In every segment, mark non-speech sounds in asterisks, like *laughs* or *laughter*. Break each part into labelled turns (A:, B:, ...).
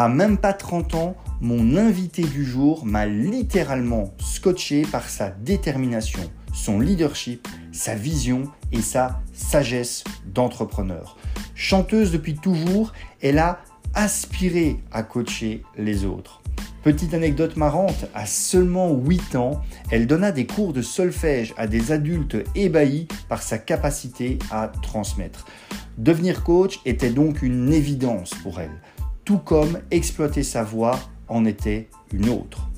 A: À même pas 30 ans, mon invité du jour m'a littéralement scotché par sa détermination, son leadership, sa vision et sa sagesse d'entrepreneur. Chanteuse depuis toujours, elle a aspiré à coacher les autres. Petite anecdote marrante, à seulement 8 ans, elle donna des cours de solfège à des adultes ébahis par sa capacité à transmettre. Devenir coach était donc une évidence pour elle, tout comme exploiter sa voix en était une autre.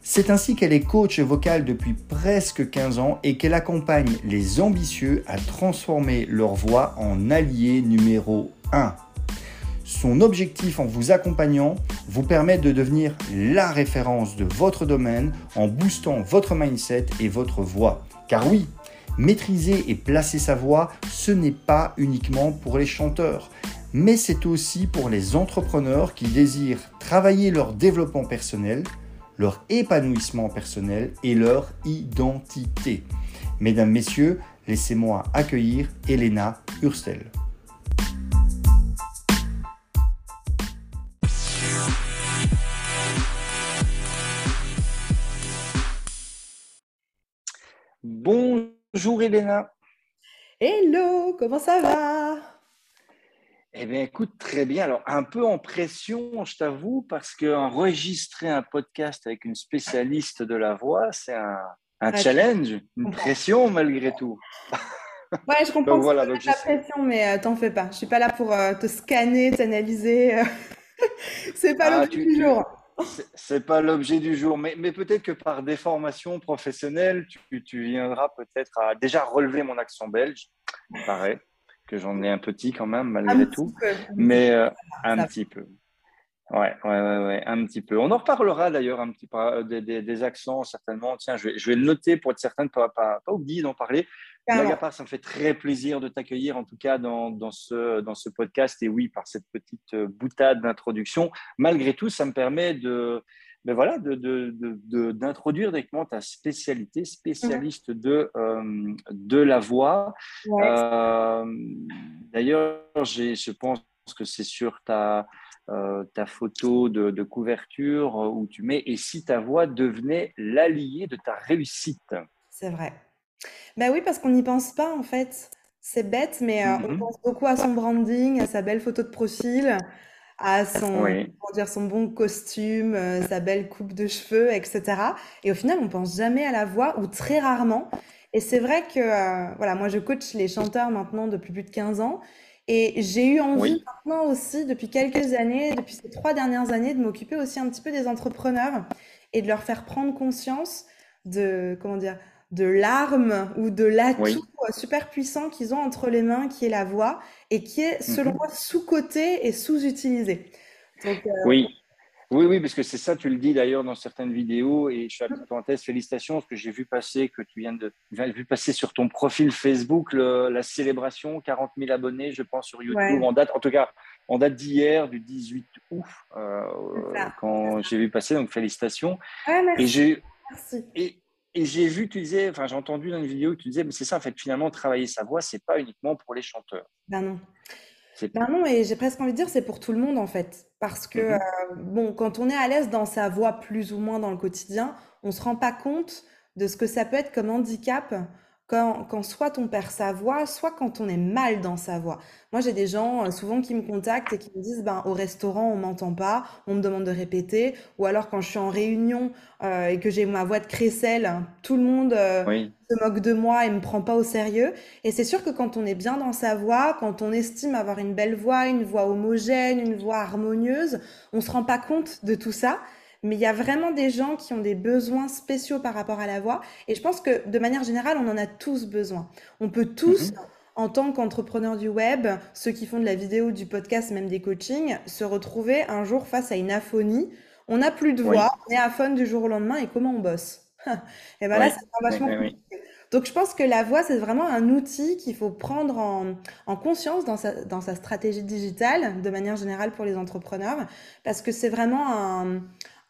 A: C'est ainsi qu'elle est coach vocale depuis presque 15 ans et qu'elle accompagne les ambitieux à transformer leur voix en allié numéro 1 son objectif en vous accompagnant vous permet de devenir la référence de votre domaine en boostant votre mindset et votre voix. Car oui, maîtriser et placer sa voix, ce n'est pas uniquement pour les chanteurs, mais c'est aussi pour les entrepreneurs qui désirent travailler leur développement personnel, leur épanouissement personnel et leur identité. Mesdames, Messieurs, laissez-moi accueillir Elena Hurstel. Bonjour Elena.
B: Hello, comment ça va?
A: Eh bien, écoute, très bien. Alors, un peu en pression, je t'avoue, parce qu'enregistrer un podcast avec une spécialiste de la voix, c'est un, challenge, une pression malgré tout. *laughs*
B: Ouais, je comprends donc, voilà, donc la pression, mais euh, t'en fais pas. Je suis pas là pour euh, te scanner, t'analyser. *laughs* c'est pas ah, le du jour.
A: C'est pas l'objet du jour, mais, mais peut-être que par déformation professionnelle, tu, tu viendras peut-être à déjà relever mon accent belge. Il paraît que j'en ai un petit quand même, malgré tout, mais euh, un petit peu. Ouais, ouais, ouais, un petit peu. On en reparlera d'ailleurs un petit peu des, des, accents, certainement. Tiens, je vais, je vais le noter pour être certain de ne pas, pas, pas, oublier d'en parler. Blague à part, ça me fait très plaisir de t'accueillir, en tout cas, dans, dans, ce, dans ce podcast. Et oui, par cette petite euh, boutade d'introduction. Malgré tout, ça me permet de, ben voilà, d'introduire de, de, directement ta spécialité, spécialiste de, euh, de la voix. Euh, d'ailleurs, je pense que c'est sur ta, ta photo de, couverture où tu mets Et si ta voix devenait l'allié de ta réussite?
B: C'est vrai. Ben oui, parce qu'on n'y pense pas en fait. C'est bête, mais euh, on mmh pense beaucoup à son branding, à sa belle photo de profil, à son, dire, son bon costume, euh, sa belle coupe de cheveux, etc. Et au final, on pense jamais à la voix ou très rarement. Et c'est vrai que, euh, voilà, moi je coach les chanteurs maintenant depuis plus de 15 ans. Et j'ai eu envie maintenant aussi, depuis quelques années, depuis ces trois dernières années, de m'occuper aussi un petit peu des entrepreneurs et de leur faire prendre conscience de, comment dire, de l'arme ou de l'atout super puissant qu'ils ont entre les mains, qui est la voix, et qui est, selon mhm. moi, sous-coté et sous-utilisé.
A: Euh, oui. Oui, oui, parce que c'est ça, tu le dis d'ailleurs dans certaines vidéos, et je à la parenthèse, félicitations, parce que j'ai vu passer, que tu viens de vu passer sur ton profil Facebook, la célébration, 40 000 abonnés, je pense, sur YouTube, en date, en tout cas, en date d'hier, du 18 août, euh, quand j'ai vu passer, donc félicitations.
B: merci.
A: Et j'ai, et, et j'ai vu, tu disais, enfin j'ai entendu dans une vidéo que tu disais, mais c'est ça en fait, finalement, travailler sa voix, c'est pas uniquement pour les chanteurs.
B: Ben non. Ben non, et j'ai presque envie de dire, c'est pour tout le monde en fait. Parce que, mm-hmm. euh, bon, quand on est à l'aise dans sa voix plus ou moins dans le quotidien, on ne se rend pas compte de ce que ça peut être comme handicap quand, soit on perd sa voix, soit quand on est mal dans sa voix. Moi, j'ai des gens euh, souvent qui me contactent et qui me disent, ben, au restaurant, on m'entend pas, on me demande de répéter, ou alors quand je suis en réunion euh, et que j'ai ma voix de crécelle, tout le monde euh, se moque de moi et me prend pas au sérieux. Et c'est sûr que quand on est bien dans sa voix, quand on estime avoir une belle voix, une voix homogène, une voix harmonieuse, on se rend pas compte de tout ça mais il y a vraiment des gens qui ont des besoins spéciaux par rapport à la voix. Et je pense que de manière générale, on en a tous besoin. On peut tous, mhm. en tant qu'entrepreneurs du web, ceux qui font de la vidéo, du podcast, même des coachings, se retrouver un jour face à une aphonie. On n'a plus de voix, on est aphone du jour au lendemain et comment on bosse? *laughs* Et bien là, ça vachement Donc je pense que la voix, c'est vraiment un outil qu'il faut prendre en, en conscience dans sa, dans sa, stratégie digitale, de manière générale pour les entrepreneurs, parce que c'est vraiment un,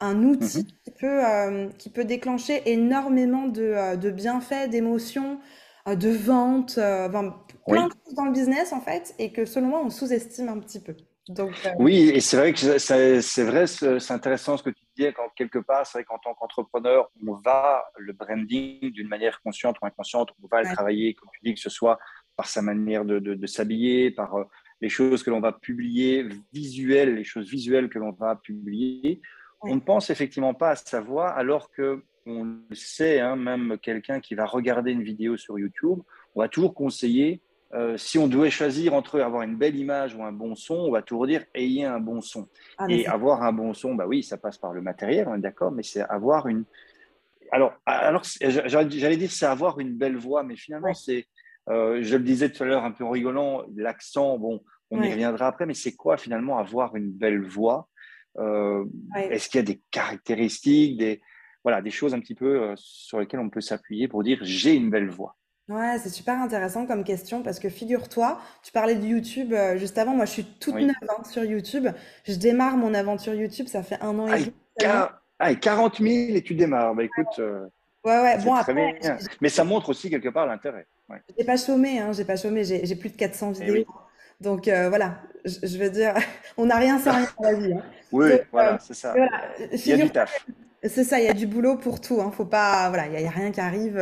B: un outil mhm. qui, peut, euh, qui peut déclencher énormément de, euh, de bienfaits, d'émotions, euh, de ventes, plein de choses dans le business en fait, et que selon moi on sous-estime un petit peu.
C: Donc, euh, Oui, et c'est vrai que c'est vrai, c'est intéressant ce que tu dis, quand quelque part, c'est vrai qu'en tant qu'entrepreneur, on va le branding d'une manière consciente ou inconsciente, on va le travailler, comme tu dis, que ce soit par sa manière de, de, s'habiller, par les choses que l'on va publier, visuelles, les choses visuelles que l'on va publier. On ne pense effectivement pas à sa voix, alors que on le sait, hein, même quelqu'un qui va regarder une vidéo sur YouTube, on va toujours conseiller euh, si on devait choisir entre avoir une belle image ou un bon son, on va toujours dire ayez un bon son. Ah, et avoir un bon son, bah oui, ça passe par le matériel, on est d'accord, mais c'est avoir une. Alors, alors j'allais dire c'est avoir une belle voix, mais finalement, c'est. Euh, je le disais tout à l'heure un peu en rigolant, l'accent, bon, on y reviendra après, mais c'est quoi finalement avoir une belle voix? Euh, Est-ce qu'il y a des caractéristiques, des, voilà, des choses un petit peu sur lesquelles on peut s'appuyer pour dire j'ai une belle voix?
B: Ouais, c'est super intéressant comme question parce que figure-toi, tu parlais de YouTube euh, juste avant. Moi, je suis toute neuve hein, sur YouTube. Je démarre mon aventure YouTube, ça fait un an et demi.
C: Ah, 40 000 et tu démarres. Bah écoute,
B: euh, Ouais, ouais. Bon, après,
C: Mais ça montre aussi quelque part l'intérêt.
B: Ouais. j'ai pas chômé, hein, j'ai pas chômé. J'ai plus de 400 eh vidéos. Donc euh, voilà, je, veux dire, *laughs* on n'a rien sans rien dans la vie. Hein.
C: Oui, voilà, c'est ça. Il y a du taf.
B: C'est ça, il y a du boulot pour tout. Hein. Faut pas, voilà, il y, a rien qui arrive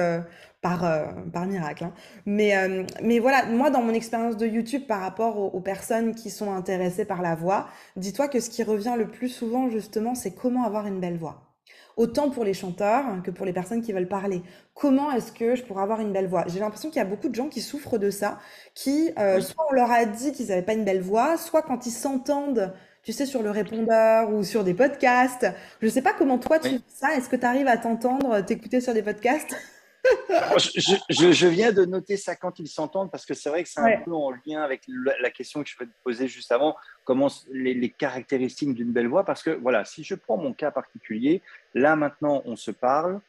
B: par, euh, par miracle. Hein. Mais, euh, mais voilà, moi, dans mon expérience de YouTube par rapport aux, personnes qui sont intéressées par la voix, dis-toi que ce qui revient le plus souvent, justement, c'est comment avoir une belle voix. Autant pour les chanteurs que pour les personnes qui veulent parler. Comment est-ce que je pourrais avoir une belle voix? J'ai l'impression qu'il y a beaucoup de gens qui souffrent de ça, qui, euh, soit on leur a dit qu'ils n'avaient pas une belle voix, soit quand ils s'entendent tu sais, sur le répondeur ou sur des podcasts. Je ne sais pas comment toi tu fais ça. Est-ce que tu arrives à t'entendre, t'écouter sur des podcasts?
C: Je, viens de noter ça quand ils s'entendent parce que c'est vrai que c'est un peu en lien avec la, question que je vais te poser juste avant, comment les, caractéristiques d'une belle voix. Parce que voilà, si je prends mon cas particulier, là maintenant on se parle,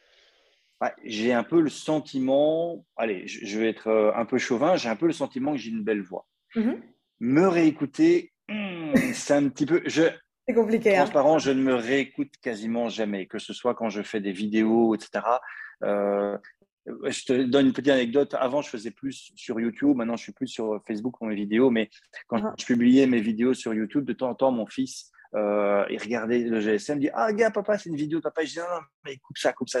C: j'ai un peu le sentiment, allez, je, vais être euh, un peu chauvin, j'ai un peu le sentiment que j'ai une belle voix. Mm-hmm. Me réécouter, hmm, c'est un petit peu. Je,
B: c'est compliqué.
C: Hein. Transparent, je ne me réécoute quasiment jamais, que ce soit quand je fais des vidéos, etc. Euh, je te donne une petite anecdote. Avant, je faisais plus sur YouTube. Maintenant, je suis plus sur Facebook pour mes vidéos. Mais quand ah. je publiais mes vidéos sur YouTube, de temps en temps, mon fils, euh, il regardait le GSM, il dit Ah, gars, papa, c'est une vidéo de papa. Je dis Non, mais coupe ça, coupe ça.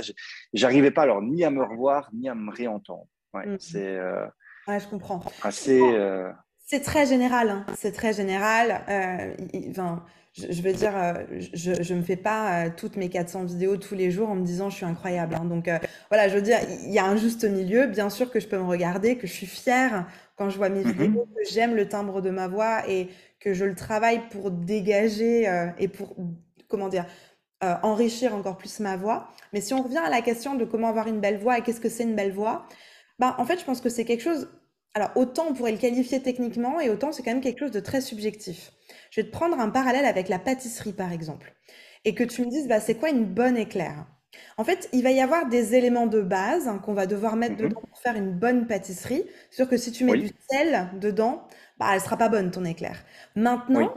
C: J'arrivais pas alors ni à me revoir, ni à me réentendre. Ouais, mm. C'est. Euh,
B: ouais, je comprends.
C: Assez. Euh,
B: c'est très général. Hein. C'est très général. Enfin je, veux dire, euh, je ne me fais pas euh, toutes mes 400 vidéos tous les jours en me disant je suis incroyable. Hein. Donc euh, voilà, je veux dire, il y a un juste milieu. Bien sûr que je peux me regarder, que je suis fière quand je vois mes mm-hmm. vidéos, que j'aime le timbre de ma voix et que je le travaille pour dégager et pour, comment dire, enrichir encore plus ma voix. Mais si on revient à la question de comment avoir une belle voix et qu'est-ce que c'est une belle voix, ben, en fait, je pense que c'est quelque chose. Alors, autant on pourrait le qualifier techniquement et autant c'est quand même quelque chose de très subjectif. Je vais te prendre un parallèle avec la pâtisserie, par exemple, et que tu me dises, bah, c'est quoi une bonne éclair? En fait, il va y avoir des éléments de base hein, qu'on va devoir mettre mhm. dedans pour faire une bonne pâtisserie. C'est sûr que si tu mets du sel dedans, bah, elle sera pas bonne, ton éclair. Maintenant,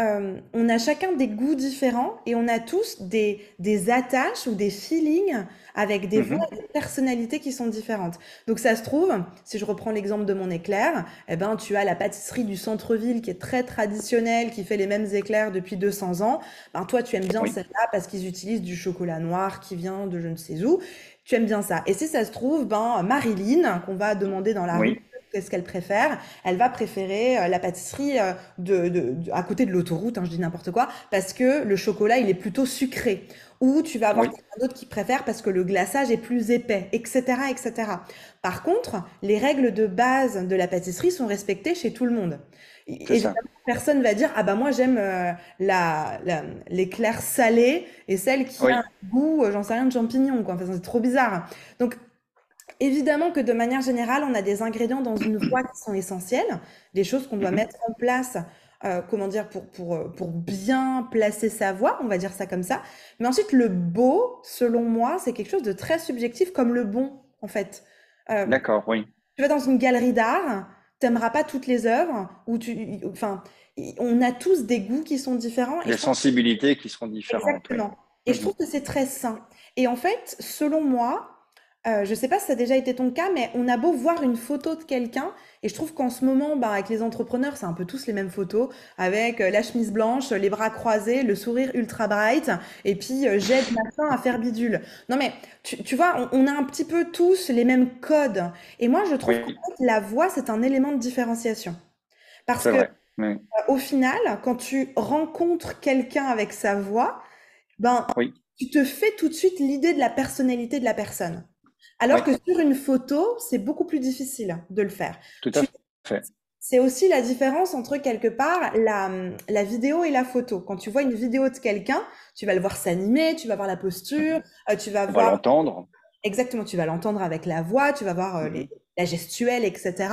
B: euh, on a chacun des goûts différents et on a tous des, des attaches ou des feelings avec des mhm. voix et des personnalités qui sont différentes. Donc ça se trouve, si je reprends l'exemple de mon éclair, eh ben, tu as la pâtisserie du centre-ville qui est très traditionnelle, qui fait les mêmes éclairs depuis 200 ans. Ben, toi, tu aimes bien celle-là parce qu'ils utilisent du chocolat noir qui vient de je ne sais où. Tu aimes bien ça. Et si ça se trouve, ben, Marilyn, qu'on va demander dans la rue, qu'est-ce qu'elle préfère Elle va préférer euh, la pâtisserie euh, de, à côté de l'autoroute, hein, je dis n'importe quoi, parce que le chocolat, il est plutôt sucré. Ou tu vas avoir quelqu'un d'autre qui préfère parce que le glaçage est plus épais, etc., etc. Par contre, les règles de base de la pâtisserie sont respectées chez tout le monde. Et personne va dire ah bah moi j'aime euh, la, l'éclair salé et celle qui a un goût j'en sais rien de champignons quoi. Enfin, c'est trop bizarre. Donc Évidemment que de manière générale, on a des ingrédients dans une voix qui sont essentiels, des choses qu'on doit mhm. mettre en place, euh, comment dire, pour, pour, euh, pour bien placer sa voix, on va dire ça comme ça. Mais ensuite, le beau, selon moi, c'est quelque chose de très subjectif, comme le bon, en fait.
C: Euh, D'accord, oui.
B: Tu vas dans une galerie d'art, tu n'aimeras pas toutes les œuvres, ou tu, enfin, on a tous des goûts qui sont différents.
C: Des sensibilités qui seront différentes.
B: Exactement. Et je mhm. trouve que c'est très sain. Et en fait, selon moi, euh, je ne sais pas si ça a déjà été ton cas, mais on a beau voir une photo de quelqu'un, et je trouve qu'en ce moment, bah, avec les entrepreneurs, c'est un peu tous les mêmes photos, avec euh, la chemise blanche, les bras croisés, le sourire ultra bright, et puis euh, j'aide ma à faire bidule. Non mais, tu, vois, on, a un petit peu tous les mêmes codes. Et moi, je trouve que la voix, c'est un élément de différenciation. Parce que, au final, quand tu rencontres quelqu'un avec sa voix, ben, tu te fais tout de suite l'idée de la personnalité de la personne. Alors que sur une photo, c'est beaucoup plus difficile de le faire.
C: Tout à fait.
B: C'est aussi la différence entre quelque part la, la, vidéo et la photo. Quand tu vois une vidéo de quelqu'un, tu vas le voir s'animer, tu vas voir la posture, euh, tu vas voir.
C: l'entendre.
B: Exactement, tu vas l'entendre avec la voix, tu vas voir euh, mm-hmm. la gestuelle, etc.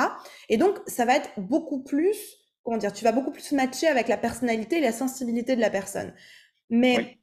B: Et donc, ça va être beaucoup plus, comment dire, tu vas beaucoup plus matcher avec la personnalité et la sensibilité de la personne. Mais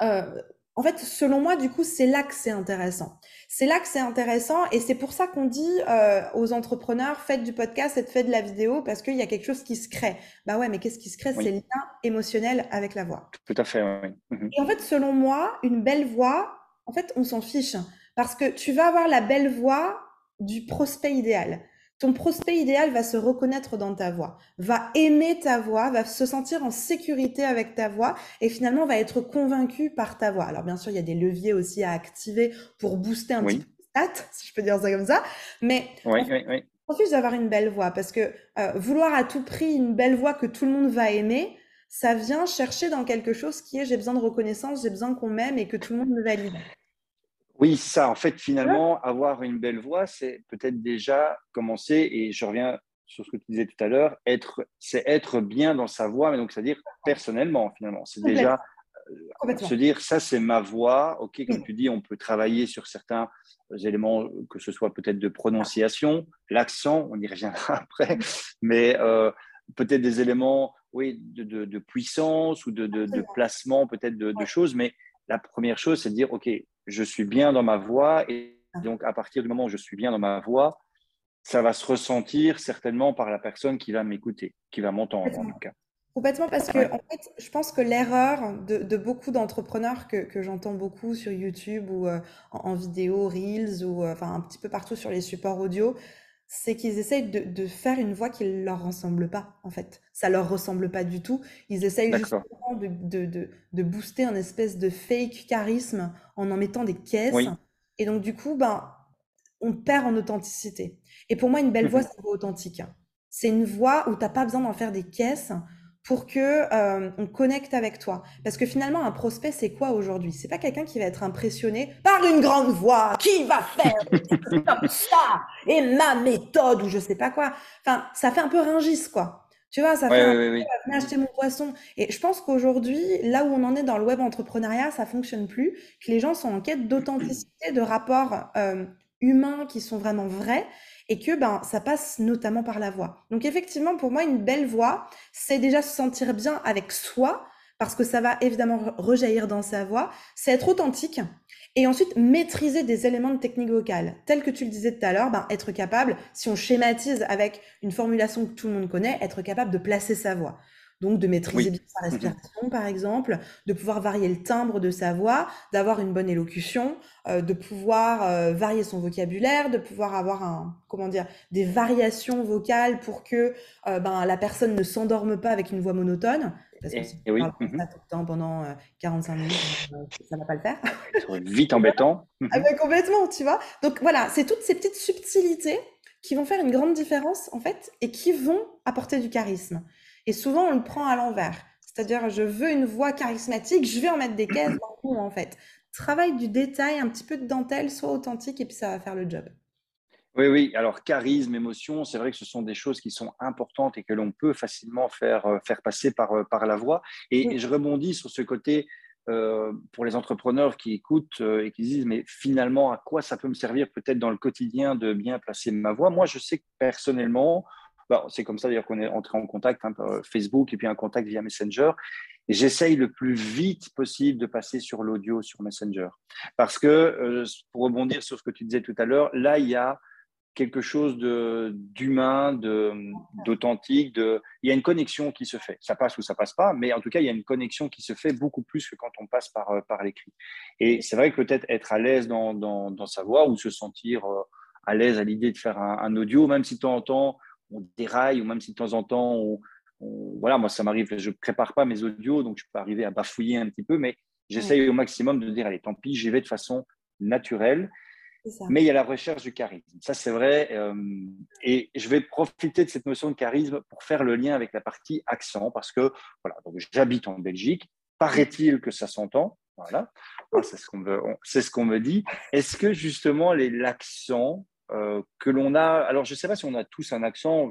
B: euh, en fait, selon moi, du coup, c'est là que c'est intéressant. C'est là que c'est intéressant et c'est pour ça qu'on dit euh, aux entrepreneurs, faites du podcast et faites de la vidéo parce qu'il y a quelque chose qui se crée. Bah ouais, mais qu'est-ce qui se crée? C'est le lien émotionnel avec la voix.
C: Tout à fait, oui.
B: Mhm. Et en fait, selon moi, une belle voix, en fait, on s'en fiche parce que tu vas avoir la belle voix du prospect idéal. Ton prospect idéal va se reconnaître dans ta voix, va aimer ta voix, va se sentir en sécurité avec ta voix et finalement va être convaincu par ta voix. Alors bien sûr, il y a des leviers aussi à activer pour booster un petit peu stats, *laughs* si je peux dire ça comme ça. Mais
C: oui,
B: plus d'avoir une belle voix parce que euh, vouloir à tout prix une belle voix que tout le monde va aimer, ça vient chercher dans quelque chose qui est j'ai besoin de reconnaissance, j'ai besoin qu'on m'aime et que tout le monde me valide.
C: Oui, ça. En fait, finalement, avoir une belle voix, c'est peut-être déjà commencer, et je reviens sur ce que tu disais tout à l'heure, être, c'est être bien dans sa voix, mais donc c'est-à-dire personnellement, finalement. C'est déjà euh, se dire, ça, c'est ma voix. OK, comme tu dis, on peut travailler sur certains éléments, que ce soit peut-être de prononciation, l'accent, on y reviendra *laughs* après, mais euh, peut-être des éléments, oui, de, puissance ou de, placement, peut-être de, choses, mais la première chose, c'est de dire, OK, je suis bien dans ma voix. Et ah. donc, à partir du moment où je suis bien dans ma voix, ça va se ressentir certainement par la personne qui va m'écouter, qui va m'entendre en tout cas.
B: Complètement, parce que en fait, je pense que l'erreur de, beaucoup d'entrepreneurs que, j'entends beaucoup sur YouTube ou euh, en, vidéo, Reels ou euh, enfin un petit peu partout sur les supports audio, c'est qu'ils essayent de, faire une voix qui ne leur ressemble pas, en fait. Ça leur ressemble pas du tout. Ils essayent justement de, de, booster un espèce de fake charisme en en mettant des caisses. Et donc, du coup, ben, on perd en authenticité. Et pour moi, une belle voix, c'est authentique. C'est une voix où tu n'as pas besoin d'en faire des caisses pour que euh, on connecte avec toi. Parce que finalement, un prospect, c'est quoi aujourd'hui? C'est pas quelqu'un qui va être impressionné par une grande voix, qui va faire comme ça et ma méthode ou je sais pas quoi. Enfin, ça fait un peu ringis, quoi. Tu vois, ça fait un peu, venez acheter mon poisson. Et je pense qu'aujourd'hui, là où on en est dans le web entrepreneuriat, ça fonctionne plus, que les gens sont en quête d'authenticité, de rapports euh, humains qui sont vraiment vrais et que ben ça passe notamment par la voix. Donc effectivement, pour moi, une belle voix, c'est déjà se sentir bien avec soi parce que ça va évidemment rejaillir dans sa voix, c'est être authentique et ensuite maîtriser des éléments de technique vocale, tels que tu le disais tout à l'heure, ben, être capable, si on schématise avec une formulation que tout le monde connaît, être capable de placer sa voix. Donc de maîtriser bien sa respiration, par exemple, de pouvoir varier le timbre de sa voix, d'avoir une bonne élocution, euh, de pouvoir euh, varier son vocabulaire, de pouvoir avoir un, comment dire, des variations vocales pour que euh, ben, la personne ne s'endorme pas avec une voix monotone. Parce que si tu parles tout le temps pendant 45 minutes, ça ne va pas le faire.
C: Vite embêtant.
B: ah ben, complètement, tu vois. Donc voilà, c'est toutes ces petites subtilités qui vont faire une grande différence en fait et qui vont apporter du charisme. Et souvent, on le prend à l'envers. C'est-à-dire, je veux une voix charismatique, je vais en mettre des caisses dans le en fait. Travaille du détail, un petit peu de dentelle, soit authentique, et puis ça va faire le job.
C: Oui, oui. Alors, charisme, émotion, c'est vrai que ce sont des choses qui sont importantes et que l'on peut facilement faire, euh, faire passer par, euh, par la voix. Et, je rebondis sur ce côté euh, pour les entrepreneurs qui écoutent et qui disent, mais finalement, à quoi ça peut me servir peut-être dans le quotidien de bien placer ma voix? Moi, je sais que personnellement, bah, c'est comme ça d'ailleurs qu'on est entré en contact hein, euh, Facebook et puis un contact via Messenger. J'essaye le plus vite possible de passer sur l'audio sur Messenger. Parce que, euh, pour rebondir sur ce que tu disais tout à l'heure, là, il y a quelque chose d'humain, d'authentique. Il y a une connexion qui se fait. Ça passe ou ça passe pas, mais en tout cas, il y a une connexion qui se fait beaucoup plus que quand on passe par, euh, par l'écrit. Et c'est vrai que peut-être être à l'aise dans, dans, sa voix ou se sentir à l'aise à l'idée de faire un, audio, même si de temps en temps on déraille ou même si de temps en temps on, voilà, moi ça m'arrive, je prépare pas mes audios, donc je peux arriver à bafouiller un petit peu, mais j'essaye au maximum de dire allez, tant pis, j'y vais de façon naturelle. Mais il y a la recherche du charisme. Ça, c'est vrai. Euh, et je vais profiter de cette notion de charisme pour faire le lien avec la partie accent, parce que voilà, j'habite en Belgique. Paraît-il que ça s'entend. Voilà, ah, c'est ce qu'on me, ce qu'on me dit. Est-ce que justement l'accent que l'on a, alors je ne sais pas si on a tous un accent.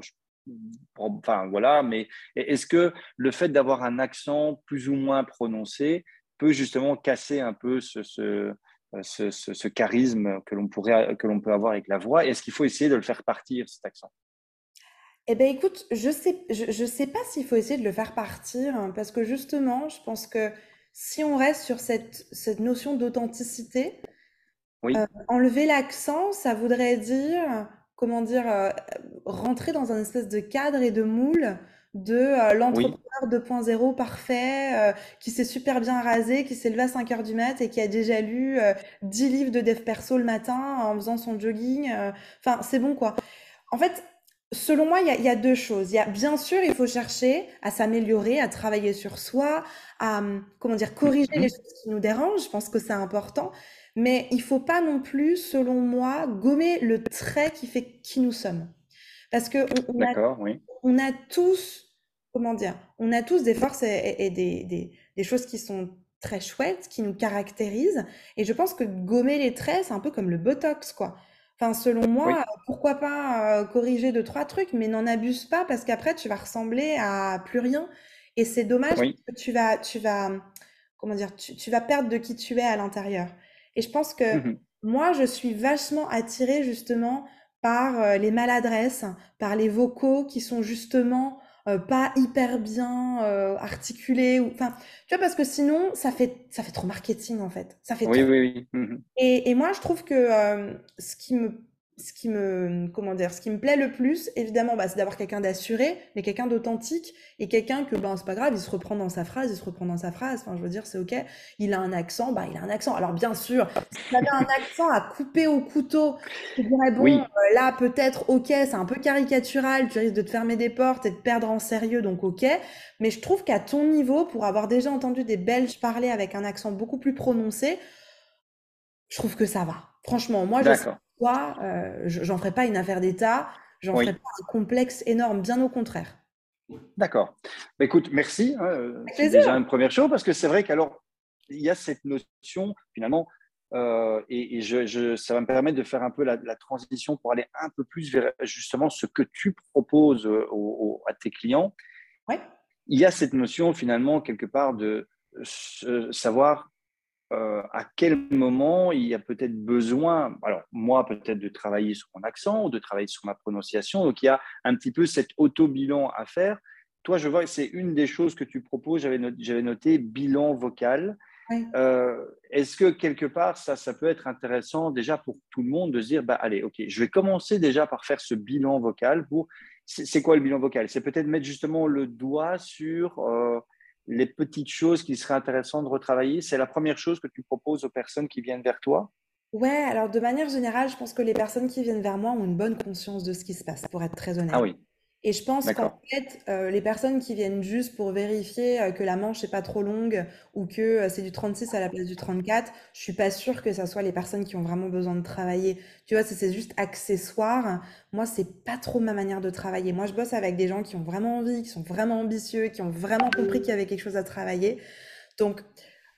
C: enfin voilà, mais est-ce que le fait d'avoir un accent plus ou moins prononcé peut justement casser un peu ce, euh, ce, charisme que l'on pourrait que l'on peut avoir avec la voix? Est-ce qu'il faut essayer de le faire partir cet accent?
B: Eh bien, écoute, je sais, je, sais pas s'il faut essayer de le faire partir, hein, parce que justement, je pense que si on reste sur cette, cette notion d'authenticité, euh, enlever l'accent, ça voudrait dire, comment dire, euh, rentrer dans un espèce de cadre et de moule de euh, l'entrepreneur 2.0 parfait, euh, qui s'est super bien rasé, qui s'est levé à 5 heures du mat et qui a déjà lu 10 euh, livres de dev perso le matin en faisant son jogging. Enfin, c'est bon quoi. En fait, selon moi, il y, a deux choses. Il y a, bien sûr, il faut chercher à s'améliorer, à travailler sur soi, à, comment dire, corriger les mhm. choses qui nous dérangent. Je pense que c'est important. Mais il faut pas non plus, selon moi, gommer le trait qui fait qui nous sommes. Parce que on, a, oui. on a tous comment dire, on a tous des forces et, des, choses qui sont très chouettes, qui nous caractérisent. Et je pense que gommer les traits, c'est un peu comme le Botox, quoi. Enfin, selon moi, pourquoi pas euh, corriger deux, trois trucs, mais n'en abuse pas parce qu'après, tu vas ressembler à plus rien. Et c'est dommage que tu vas, tu vas, comment dire, tu, vas perdre de qui tu es à l'intérieur. Et je pense que mmh moi, je suis vachement attirée justement par euh, les maladresses, par les vocaux qui sont justement euh, pas hyper bien euh, articulé ou enfin tu vois parce que sinon ça fait ça fait trop marketing en fait. Ça fait
C: oui oui oui. Mmh
B: et, et, moi je trouve que euh, ce qui me ce qui me comment dire ce qui me plaît le plus évidemment bah, c'est d'avoir quelqu'un d'assuré mais quelqu'un d'authentique et quelqu'un que ben c'est pas grave il se reprend dans sa phrase il se reprend dans sa phrase. Enfin je veux dire c'est ok. Il a un accent bah il a un accent. Alors bien sûr si avait un accent à couper au couteau je dirais bon euh, là peut-être ok c'est un peu caricatural tu risques de te fermer des portes et de perdre en sérieux donc ok. Mais je trouve qu'à ton niveau pour avoir déjà entendu des Belges parler avec un accent beaucoup plus prononcé je trouve que ça va. Franchement moi je toi, euh, j'en ferai pas une affaire d'État, j'en ferai pas un complexe énorme, bien au contraire.
C: D'accord. Bah, écoute, merci. Hein, c'est déjà une première chose parce que c'est vrai qu'alors, il y a cette notion, finalement, euh, et, je, ça va me permettre de faire un peu la, transition pour aller un peu plus vers justement ce que tu proposes euh, à tes clients. Ouais. Il y a cette notion, finalement, quelque part, de savoir euh, à quel moment il y a peut-être besoin, alors moi peut-être de travailler sur mon accent ou de travailler sur ma prononciation. Donc il y a un petit peu cet auto-bilan à faire. Toi, je vois que c'est une des choses que tu proposes. J'avais noté, noté, bilan vocal. Euh, est-ce que quelque part, ça, ça peut être intéressant déjà pour tout le monde de se dire, bah, allez, ok, je vais commencer déjà par faire ce bilan vocal. Pour, c'est quoi le bilan vocal? C'est peut-être mettre justement le doigt sur euh, les petites choses qui seraient intéressantes de retravailler C'est la première chose que tu proposes aux personnes qui viennent vers toi?
B: Ouais, alors de manière générale, je pense que les personnes qui viennent vers moi ont une bonne conscience de ce qui se passe, pour être très honnête.
C: Ah oui.
B: Et je pense qu'en fait, euh, les personnes qui viennent juste pour vérifier euh, que la manche n'est pas trop longue ou que euh, c'est du 36 à la place du 34, je suis pas sûre que ça soit les personnes qui ont vraiment besoin de travailler. Tu vois, c'est juste accessoire. Moi, c'est pas trop ma manière de travailler. Moi, je bosse avec des gens qui ont vraiment envie, qui sont vraiment ambitieux, qui ont vraiment compris qu'il y avait quelque chose à travailler. Donc,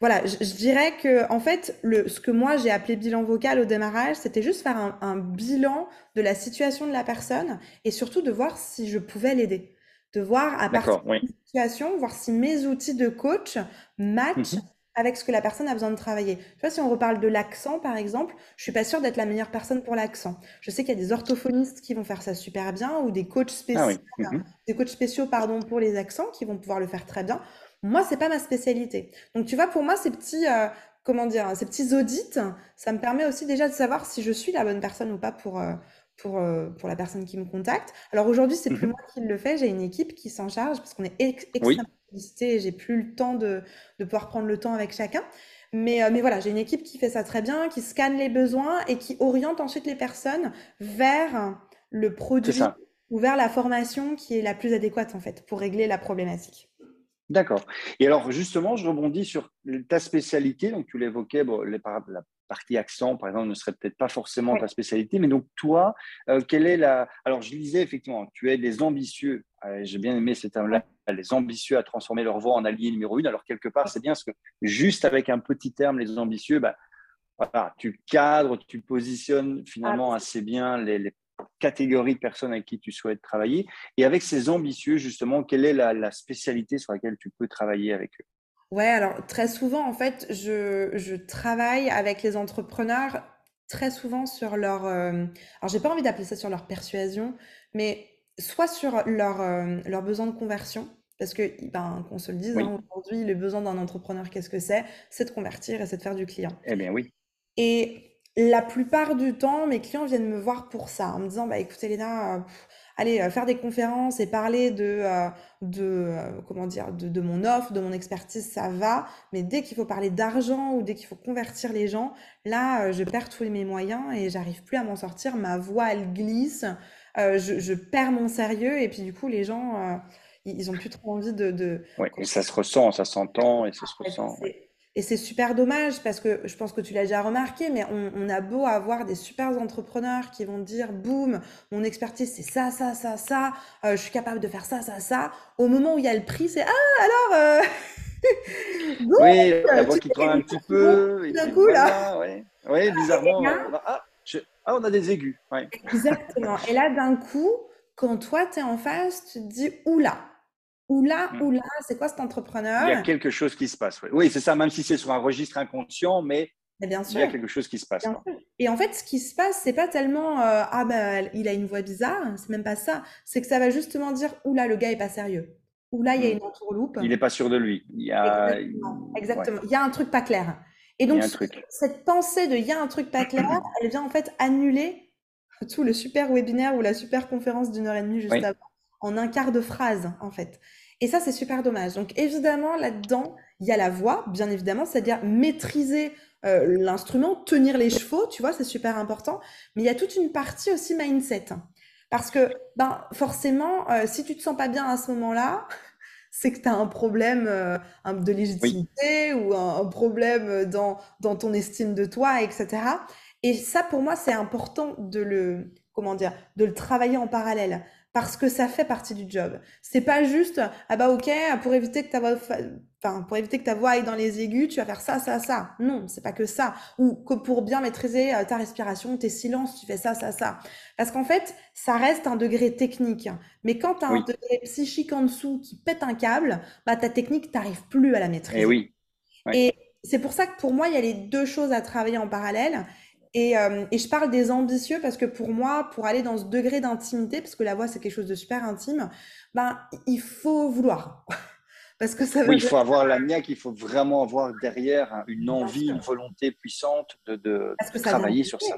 B: voilà, je, dirais que en fait, le, ce que moi j'ai appelé bilan vocal au démarrage, c'était juste faire un, bilan de la situation de la personne et surtout de voir si je pouvais l'aider, de voir à partir de la situation, voir si mes outils de coach matchent mhm. avec ce que la personne a besoin de travailler. Tu vois, si on reparle de l'accent par exemple, je suis pas sûre d'être la meilleure personne pour l'accent. Je sais qu'il y a des orthophonistes qui vont faire ça super bien ou des coachs ah spéciaux, mhm. des coachs spéciaux pardon pour les accents qui vont pouvoir le faire très bien. Moi, c'est pas ma spécialité. Donc, tu vois, pour moi, ces petits, euh, comment dire, ces petits audits, ça me permet aussi déjà de savoir si je suis la bonne personne ou pas pour, euh, pour, euh, pour la personne qui me contacte. Alors aujourd'hui, c'est plus
C: Mhm.
B: moi qui le fais, j'ai une équipe qui s'en charge parce qu'on est ex- extrêmement
C: Oui,
B: sollicité et j'ai plus le temps de, de pouvoir prendre le temps avec chacun. Mais, euh, mais voilà, j'ai une équipe qui fait ça très bien, qui scanne les besoins et qui oriente ensuite les personnes vers le produit ou vers la formation qui est la plus adéquate en fait pour régler la problématique.
C: D'accord. Et alors, justement, je rebondis sur ta spécialité. Donc, tu l'évoquais, bon, les la partie accent, par exemple, ne serait peut-être pas forcément ta spécialité. Mais donc, toi, euh, quelle est la. Alors, je lisais effectivement, tu es des ambitieux. Euh, J'ai bien aimé ce terme-là. Les ambitieux à transformer leur voix en allié numéro une. Alors, quelque part, c'est bien parce que juste avec un petit terme, les ambitieux, bah, voilà, tu cadres, tu positionnes finalement assez bien les, les catégories de personnes avec qui tu souhaites travailler. Et avec ces ambitieux, justement, quelle est la, la spécialité sur laquelle tu peux travailler avec eux?
B: Ouais, alors très souvent, en fait, je, je travaille avec les entrepreneurs très souvent sur leur... euh, alors, j'ai pas envie d'appeler ça sur leur persuasion, mais soit sur leur, euh, leur besoin de conversion, parce que, ben, qu'on se le dise,
C: Oui.
B: hein, aujourd'hui, le besoin d'un entrepreneur, qu'est-ce que c'est? C'est de convertir et c'est de faire du client.
C: Eh bien oui,
B: Et la plupart du temps, mes clients viennent me voir pour ça, en me disant, bah écoutez Léna, euh, allez euh, faire des conférences et parler de, euh, de euh, comment dire, de, de mon offre, de mon expertise, ça va. Mais dès qu'il faut parler d'argent ou dès qu'il faut convertir les gens, là, euh, je perds tous mes moyens et j'arrive plus à m'en sortir. Ma voix, elle glisse, euh, je, je perds mon sérieux et puis du coup, les gens, euh, ils, ont plus trop envie de, de...
C: oui. Et ça se ressent, ça s'entend et ça se
B: Et
C: ressent. oui.
B: Et c'est super dommage parce que je pense que tu l'as déjà remarqué, mais on, on a beau avoir des super entrepreneurs qui vont dire, boum, mon expertise c'est ça, ça, ça, ça, euh, je suis capable de faire ça, ça, ça. Au moment où il y a le prix, c'est ah alors, euh, *laughs*
C: Oui, la voix qui tremble un petit peu.
B: D'un coup là.
C: voilà, ouais. Oui, bizarrement.
B: Là,
C: on a- ah, je- ah, on a des aigus. Ouais.
B: exactement. Et là, d'un coup, quand toi tu es en face, tu te dis, oula, oula,
C: Mm.
B: oula, c'est quoi cet
C: Il y a
B: entrepreneur?
C: quelque chose qui se passe. Oui, oui c'est ça, même si c'est sur un registre inconscient, mais
B: bien
C: il y a
B: sûr.
C: quelque chose qui se passe. Quoi.
B: sûr. Et en fait, ce qui se passe, c'est pas tellement euh, ah ben il a une voix bizarre, c'est même pas ça. C'est que ça va justement dire oula le gars est pas sérieux. Oula il y a
C: Mm.
B: une entourloupe.
C: Il n'est pas sûr de lui. Il y a,
B: Exactement,
C: ouais.
B: Il y a un truc pas clair. Et donc ce- cette pensée de il y a un truc pas clair, elle vient en fait annuler tout le super webinaire ou la super conférence d'une heure et demie juste
C: Oui,
B: avant en un quart de phrase en fait. Et ça c'est super dommage. Donc évidemment là-dedans il y a la voix, bien évidemment, c'est-à-dire maîtriser euh, l'instrument, tenir les chevaux, tu vois, c'est super important. Mais il y a toute une partie aussi mindset. Parce que, ben, forcément, euh, si tu te sens pas bien à ce moment-là, *laughs* c'est que tu as un problème euh, de
C: oui,
B: légitimité ou un, un problème dans, dans ton estime de toi, etc. Et ça, pour moi, c'est important de le, comment dire, de le travailler en parallèle. Parce que ça fait partie du job. C'est pas juste, ah bah ok, pour éviter que ta voix, enfin, pour éviter que ta voix aille dans les aigus, tu vas faire ça, ça, ça. Non, c'est pas que ça. Ou que pour bien maîtriser euh, ta respiration, tes silences, tu fais ça, ça, ça. Parce qu'en fait, ça reste un degré technique. Mais quand tu as un degré psychique en dessous qui pète un câble, bah ta technique, t'arrives plus à la
C: Et
B: maîtriser.
C: oui, ouais.
B: Et c'est pour ça que pour moi, il y a les deux choses à travailler en parallèle. Et, euh, et je parle des ambitieux parce que pour moi, pour aller dans ce degré d'intimité, parce que la voix, c'est quelque chose de super intime, ben, il faut vouloir. *laughs* Parce que ça veut
C: Oui, il faut avoir la niaque, il faut vraiment avoir derrière une envie, une volonté puissante de, travailler sur ça.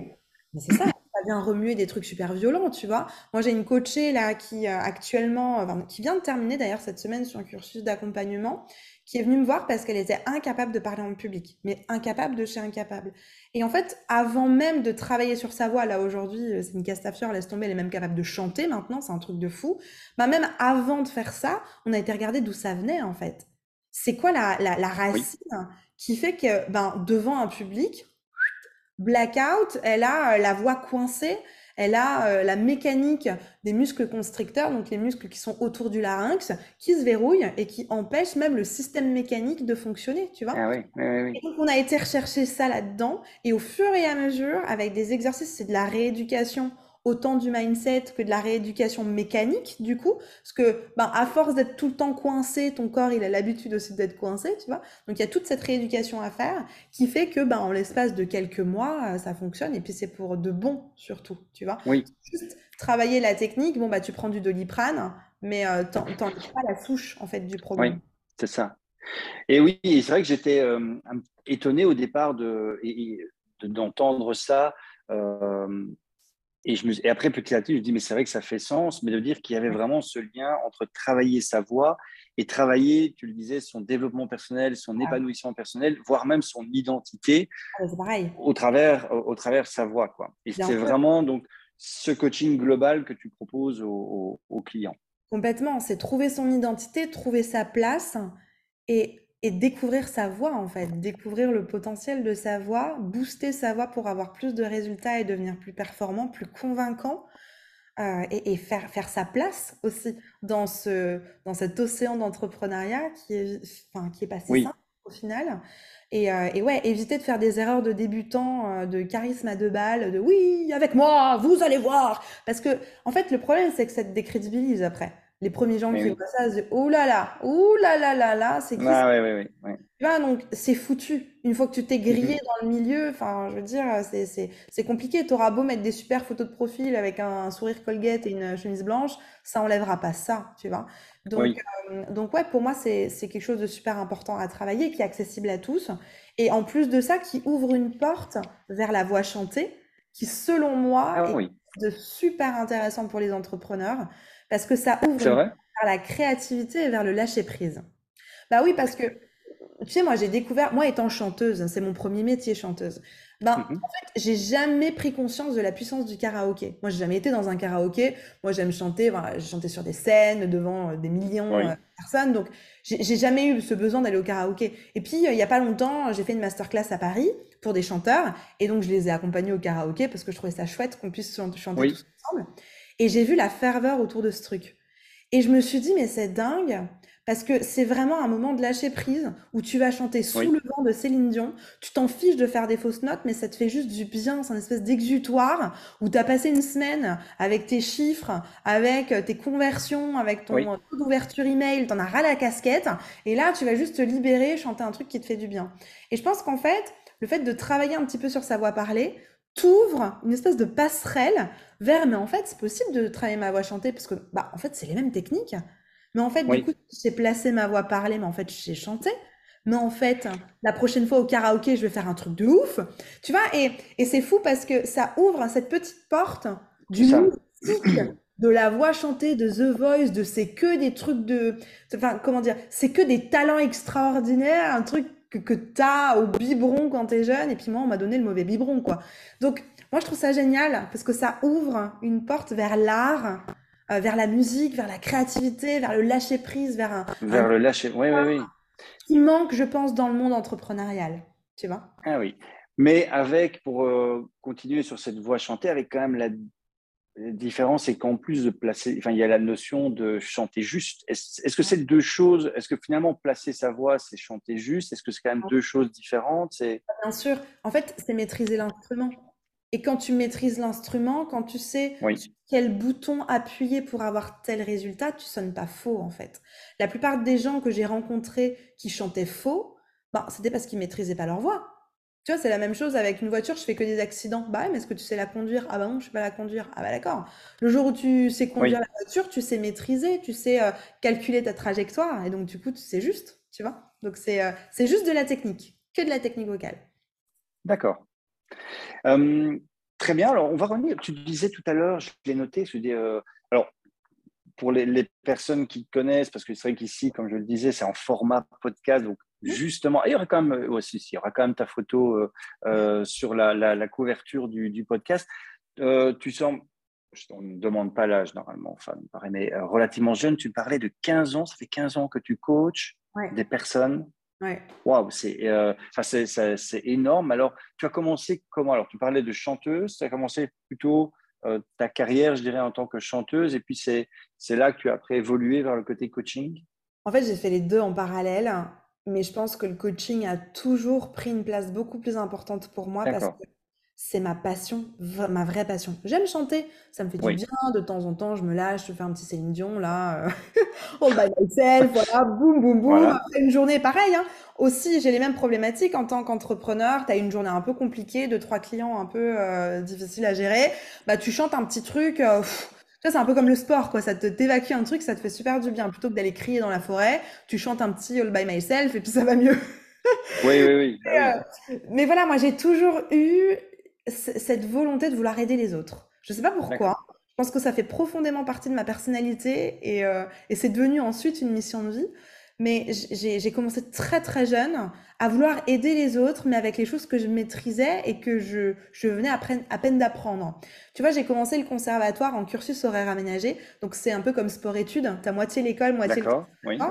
B: Mais c'est ça, ça vient remuer des trucs super violents, tu vois. Moi, j'ai une coachée là qui euh, actuellement, enfin, qui vient de terminer d'ailleurs cette semaine sur un cursus d'accompagnement, qui est venue me voir parce qu'elle était incapable de parler en public, mais incapable de chez incapable. Et en fait, avant même de travailler sur sa voix, là aujourd'hui, euh, c'est une castafiore, laisse tomber, elle est même capable de chanter maintenant, c'est un truc de fou. Bah, même avant de faire ça, on a été regarder d'où ça venait en fait. C'est quoi la, la, la
C: Oui,
B: racine qui fait que ben, devant un public, blackout, elle a euh, la voix coincée, elle a euh, la mécanique des muscles constricteurs, donc les muscles qui sont autour du larynx, qui se verrouillent et qui empêchent même le système mécanique de fonctionner, tu vois.
C: ah oui, oui, oui,
B: Et donc, on a été rechercher ça là-dedans, et au fur et à mesure, avec des exercices, c'est de la rééducation, autant du mindset que de la rééducation mécanique, du coup, parce que, ben, à force d'être tout le temps coincé, ton corps, il a l'habitude aussi d'être coincé, tu vois. Donc, il y a toute cette rééducation à faire, qui fait que, ben, en l'espace de quelques mois, euh, ça fonctionne, et puis c'est pour de bon, surtout, tu vois.
C: Oui,
B: Juste travailler la technique, bon, bah, tu prends du doliprane, mais euh, t'en- pas la souche, en fait, du
C: oui,
B: problème.
C: c'est ça. Et oui, c'est vrai que j'étais euh, étonné au départ de, et- et de- d'entendre ça. euh, et, je me, et après, petit à petit, je me dis, mais c'est vrai que ça fait sens, mais de dire qu'il y avait vraiment ce lien entre travailler sa voix et travailler, tu le disais, son développement personnel, son épanouissement personnel, voire même son identité au travers, au, travers sa voix. Quoi. Et c'est vraiment donc ce coaching global que tu proposes aux, aux clients.
B: Complètement, c'est trouver son identité, trouver sa place et et découvrir sa voix en fait, découvrir le potentiel de sa voix, booster sa voix pour avoir plus de résultats et devenir plus performant, plus convaincant euh, et, faire, faire sa place aussi dans, ce, dans cet océan d'entrepreneuriat qui est, enfin, qui est pas si simple au final. Et, euh, et, ouais, éviter de faire des erreurs de débutant, euh, de charisme à deux balles, de oui, avec moi, vous allez voir. Parce que, en fait, le problème, c'est que ça te décrédibilise après. Les premiers gens qui voient ça, c'est oh là là, oh là là là là, c'est qui
C: ah, ouais, ouais, ouais,
B: Tu vois, donc c'est foutu. Une fois que tu t'es grillé mm-hmm. dans le milieu, enfin, je veux dire, c'est compliqué. Tu auras beau mettre des super photos de profil avec un, sourire Colgate et une chemise blanche, ça enlèvera pas ça, tu vois. Donc, euh, donc ouais, pour moi, c'est quelque chose de super important à travailler, qui est accessible à tous. Et en plus de ça, qui ouvre une porte vers la voix chantée, qui, selon moi, ah est de super intéressant pour les entrepreneurs parce que ça ouvre vers la créativité et vers le lâcher prise. Bah oui, parce que tu sais, moi j'ai découvert, moi étant chanteuse, c'est mon premier métier chanteuse. Ben, mmh en fait, j'ai jamais pris conscience de la puissance du karaoké. Moi, j'ai jamais été dans un karaoké. Moi, j'aime chanter. Voilà, j'ai chanté sur des scènes devant euh, des millions de personnes. Donc, j'ai jamais eu ce besoin d'aller au karaoké. Et puis, euh, il y a pas longtemps, j'ai fait une masterclass à Paris pour des chanteurs. Et donc, je les ai accompagnés au karaoké parce que je trouvais ça chouette qu'on puisse chanter tous ensemble. Et j'ai vu la ferveur autour de ce truc. Et je me suis dit, mais c'est dingue, parce que c'est vraiment un moment de lâcher prise où tu vas chanter sous le vent de Céline Dion. Tu t'en fiches de faire des fausses notes, mais ça te fait juste du bien. C'est une espèce d'exutoire où tu as passé une semaine avec tes chiffres, avec tes conversions, avec ton taux d'ouverture email, t'en as ras la casquette. Et là, tu vas juste te libérer, chanter un truc qui te fait du bien. Et je pense qu'en fait, le fait de travailler un petit peu sur sa voix parlée, t'ouvre une espèce de passerelle vers, mais en fait, c'est possible de travailler ma voix chantée parce que, bah, en fait, c'est les mêmes techniques. Mais en fait, du coup, j'ai placé ma voix parlée, mais en fait, j'ai chanté. Mais en fait, la prochaine fois au karaoké, je vais faire un truc de ouf. Tu vois, et, et c'est fou parce que ça ouvre cette petite porte du mystique de la voix chantée, de The Voice, de c'est que des trucs de. Enfin, comment dire C'est que des talents extraordinaires, un truc que, que tu as au biberon quand tu es jeune. Et puis moi, on m'a donné le mauvais biberon, quoi. Donc, moi, je trouve ça génial parce que ça ouvre une porte vers l'art, euh, vers la musique, vers la créativité, vers le lâcher prise, vers un.
C: Vers le lâcher, oui, oui, oui.
B: Qui manque, je pense, dans le monde entrepreneurial. Tu vois
C: Ah oui. Mais avec, pour euh, continuer sur cette voix chantée, avec quand même la différence, c'est qu'en plus de placer, enfin, il y a la notion de chanter juste. Est-ce que c'est deux choses? Est-ce que finalement placer sa voix, c'est chanter juste? Est-ce que c'est quand même deux choses différentes?
B: Bien sûr. En fait, c'est maîtriser l'instrument. Et quand tu maîtrises l'instrument, quand tu sais quel bouton appuyer pour avoir tel résultat, tu sonnes pas faux en fait. La plupart des gens que j'ai rencontrés qui chantaient faux, ben, c'était parce qu'ils maîtrisaient pas leur voix. Tu vois, c'est la même chose avec une voiture, je fais que des accidents. Bah mais est-ce que tu sais la conduire? Ah bah non, je sais pas la conduire. Ah bah d'accord. Le jour où tu sais conduire la voiture, tu sais maîtriser, tu sais euh, calculer ta trajectoire, et donc du coup, c'est juste, tu vois? Donc c'est euh, c'est juste de la technique, que de la technique vocale.
C: D'accord. Euh, très bien. Alors, on va revenir. Tu disais tout à l'heure, je l'ai noté, je dis, euh, alors, pour les, personnes qui connaissent, parce que c'est vrai qu'ici, comme je le disais, c'est en format podcast, donc justement, il y aura quand même, aussi, il y aura quand même ta photo euh, sur la, couverture du, podcast. tu sens, on ne demande pas l'âge normalement, enfin, mais relativement jeune, tu parlais de 15 ans, ça fait 15 ans que tu coaches des personnes.
B: Ouais.
C: Waouh, c'est euh, c'est énorme. Alors, tu as commencé comment? Alors, tu parlais de chanteuse, tu as commencé plutôt euh, ta carrière, je dirais, en tant que chanteuse, et puis c'est là que tu as après évolué vers le côté coaching?
B: En fait, j'ai fait les deux en parallèle, mais je pense que le coaching a toujours pris une place beaucoup plus importante pour moi parce que c'est ma passion, ma vraie passion. J'aime chanter, ça me fait du bien, de temps en temps, je me lâche, je fais un petit Céline Dion, là, euh, all by myself, voilà, boum, boum, boum, après une journée, pareil, hein. Aussi, j'ai les mêmes problématiques en tant qu'entrepreneur, tu as une journée un peu compliquée, deux, trois clients un peu euh, difficiles à gérer, bah tu chantes un petit truc, euh, c'est un peu comme le sport, quoi. Ça te t'évacue un truc, ça te fait super du bien. Plutôt que d'aller crier dans la forêt, tu chantes un petit All by Myself et puis ça va mieux. *laughs*
C: oui, oui, oui.
B: Ah mais voilà, moi j'ai toujours eu cette volonté de vouloir aider les autres. Je sais pas pourquoi. Je pense que ça fait profondément partie de ma personnalité et, euh, et c'est devenu ensuite une mission de vie. Mais j'ai commencé très très jeune à vouloir aider les autres, mais avec les choses que je maîtrisais et que je, je venais à, à peine d'apprendre. Tu vois, j'ai commencé le conservatoire en cursus horaire aménagé, donc c'est un peu comme sport-études. Tu as moitié l'école, moitié le oui.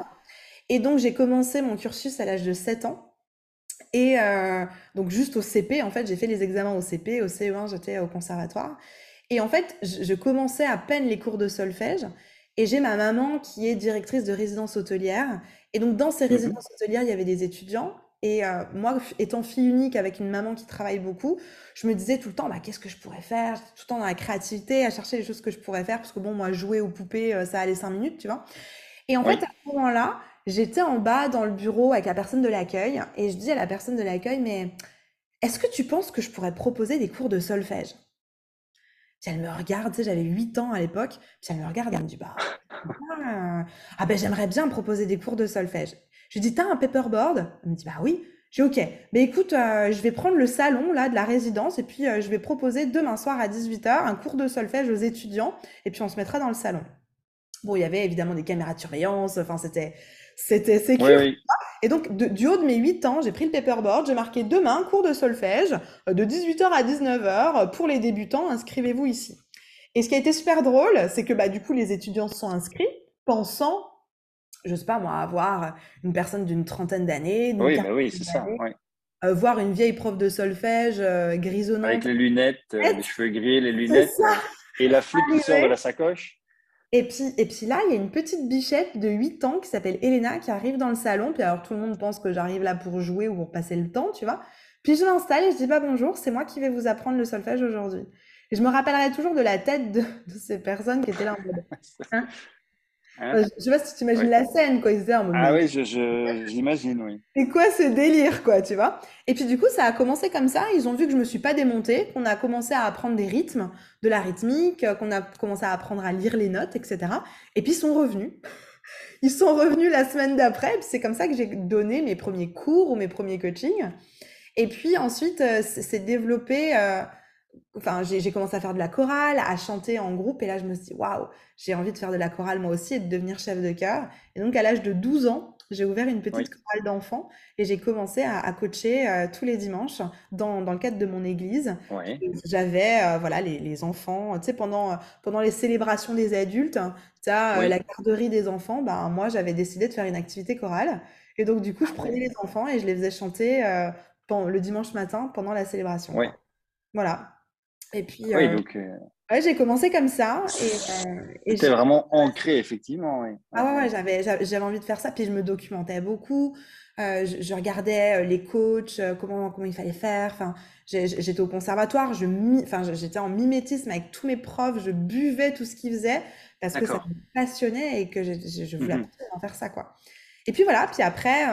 B: Et donc j'ai commencé mon cursus à l'âge de 7 ans. Et euh, donc juste au CP, en fait, j'ai fait les examens au CP, au CE1, j'étais au conservatoire. Et en fait, je, je commençais à peine les cours de solfège. Et j'ai ma maman qui est directrice de résidence hôtelière. Et donc, dans ces mmh résidences hôtelières, il y avait des étudiants. Et euh, moi, étant fille unique avec une maman qui travaille beaucoup, je me disais tout le temps, bah, qu'est-ce que je pourrais faire? Tout le temps dans la créativité, à chercher les choses que je pourrais faire. Parce que bon, moi, jouer aux poupées, euh, ça allait cinq minutes, tu vois. Et en fait, à ce moment-là, j'étais en bas dans le bureau avec la personne de l'accueil. Et je dis à la personne de l'accueil, mais est-ce que tu penses que je pourrais proposer des cours de solfège? Puis elle me regarde, j'avais 8 ans à l'époque, puis elle me regarde, elle me dit, bah, ah, ben j'aimerais bien proposer des cours de solfège. Je lui dis, t'as un paperboard? Elle me dit, bah oui. Dis, ok, mais écoute, euh, je vais prendre le salon là de la résidence et puis euh, je vais proposer demain soir à 18h un cours de solfège aux étudiants et puis on se mettra dans le salon. Bon, il y avait évidemment des caméras de surveillance, enfin c'était c'était sécurisé. Et donc, du haut de mes 8 ans, j'ai pris le paperboard, j'ai marqué demain, cours de solfège, euh, de 18h à 19h, pour les débutants, inscrivez-vous ici. Et ce qui a été super drôle, c'est que bah, du coup, les étudiants se sont inscrits, pensant, je sais pas moi, avoir une personne d'une trentaine d'années.
C: Oui, bah oui, c'est ça.
B: Euh, voir une vieille prof de solfège euh, grisonnante.
C: Avec les lunettes, les cheveux gris, les lunettes. Et la flûte qui sort de la sacoche.
B: Et puis, et puis là, il y a une petite bichette de 8 ans qui s'appelle Elena qui arrive dans le salon. Puis alors, tout le monde pense que j'arrive là pour jouer ou pour passer le temps, tu vois. Puis je m'installe et je dis pas bonjour, c'est moi qui vais vous apprendre le solfège aujourd'hui. Et je me rappellerai toujours de la tête de, ces personnes qui étaient là en mode. *laughs* Hein Hein je sais pas si tu imagines la scène, quoi. Ils
C: mode, ah oui, j'imagine, oui.
B: Et quoi ce délire, quoi, tu vois? Et puis du coup, ça a commencé comme ça. Ils ont vu que je me suis pas démontée, qu'on a commencé à apprendre des rythmes, de la rythmique, qu'on a commencé à apprendre à lire les notes, etc. Et puis ils sont revenus. *laughs* Ils sont revenus la semaine d'après. C'est comme ça que j'ai donné mes premiers cours ou mes premiers coachings. Et puis ensuite, euh, c'est développé. Euh, enfin, j'ai commencé à faire de la chorale, à chanter en groupe, et là, je me suis dit, waouh, j'ai envie de faire de la chorale moi aussi et de devenir chef de chœur. Et donc, à l'âge de 12 ans, j'ai ouvert une petite chorale d'enfants et j'ai commencé à, coacher euh, tous les dimanches dans, dans, le cadre de mon église. J'avais euh, voilà les, les enfants, tu sais, pendant, pendant les célébrations des adultes, tu as euh, la garderie des enfants, ben, moi j'avais décidé de faire une activité chorale. Et donc, du coup, je ah prenais les enfants et je les faisais chanter le dimanche matin pendant la célébration. Voilà. Et puis, oui, euh, donc, euh, ouais, j'ai commencé comme ça.
C: Et, euh, vraiment ancré, effectivement.
B: Ah ouais, j'avais, j'avais envie de faire ça. Puis je me documentais beaucoup. je, regardais les coachs, comment, comment il fallait faire. Enfin, j'étais au conservatoire, je enfin, j'étais en mimétisme avec tous mes profs, je buvais tout ce qu'ils faisaient parce que ça me passionnait et que je, je voulais mmh faire ça, quoi. Et puis voilà, puis après,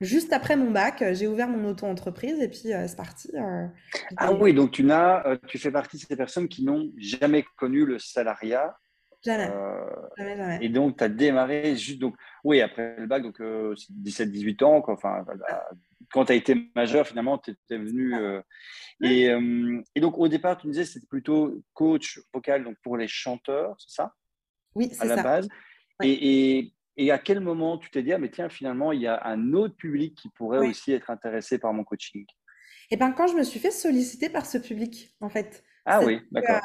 B: Juste après mon bac, j'ai ouvert mon auto-entreprise et puis euh, c'est parti. Euh,
C: ah oui, donc tu, n'as, euh, tu fais partie de ces personnes qui n'ont jamais connu le salariat.
B: Jamais. jamais, jamais.
C: Et donc, tu as démarré juste. Donc, oui, après le bac, donc 17-18 ans. Quoi, enfin, quand tu as été majeur, finalement, tu étais venu. Et, et, donc, au départ, tu me disais que c'était plutôt coach vocal donc pour les chanteurs, c'est ça?
B: Oui, c'est ça.
C: À la base. Et, et, et à quel moment tu t'es dit, ah, mais tiens, finalement, il y a un autre public qui pourrait aussi être intéressé par mon coaching?
B: Eh bien, quand je me suis fait solliciter par ce public, en fait.
C: Ah oui, d'accord.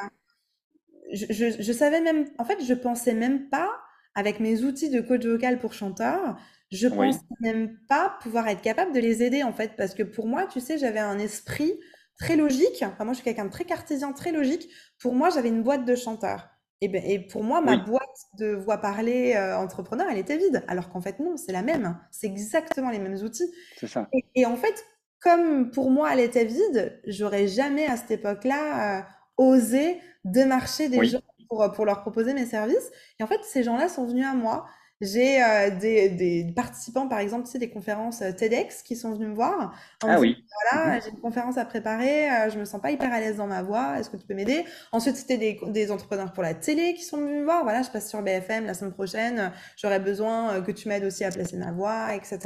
B: je, je, savais même, en fait, je pensais même pas, avec mes outils de coach vocal pour chanteurs, je pensais même pas pouvoir être capable de les aider, en fait, parce que pour moi, tu sais, j'avais un esprit très logique. Enfin, moi, je suis quelqu'un de très cartésien, très logique. Pour moi, j'avais une boîte de chanteurs. Ben, et, pour moi, ma boîte de voix parlée euh, entrepreneur, elle était vide. Alors qu'en fait, non, c'est la même. C'est exactement les mêmes outils.
C: C'est ça.
B: Et, en fait, comme pour moi, elle était vide, j'aurais jamais à cette époque-là euh, osé démarcher des gens pour, pour leur proposer mes services. Et en fait, ces gens-là sont venus à moi. J'ai euh, des, des, participants, par exemple, tu sais, des conférences euh, TEDx qui sont venus me voir.
C: ah oui.
B: Voilà, mhm. j'ai une conférence à préparer, euh, je me sens pas hyper à l'aise dans ma voix, est-ce que tu peux m'aider? Ensuite, c'était des, des, entrepreneurs pour la télé qui sont venus me voir. Voilà, je passe sur BFM la semaine prochaine, j'aurais besoin que tu m'aides aussi à placer ma voix, etc.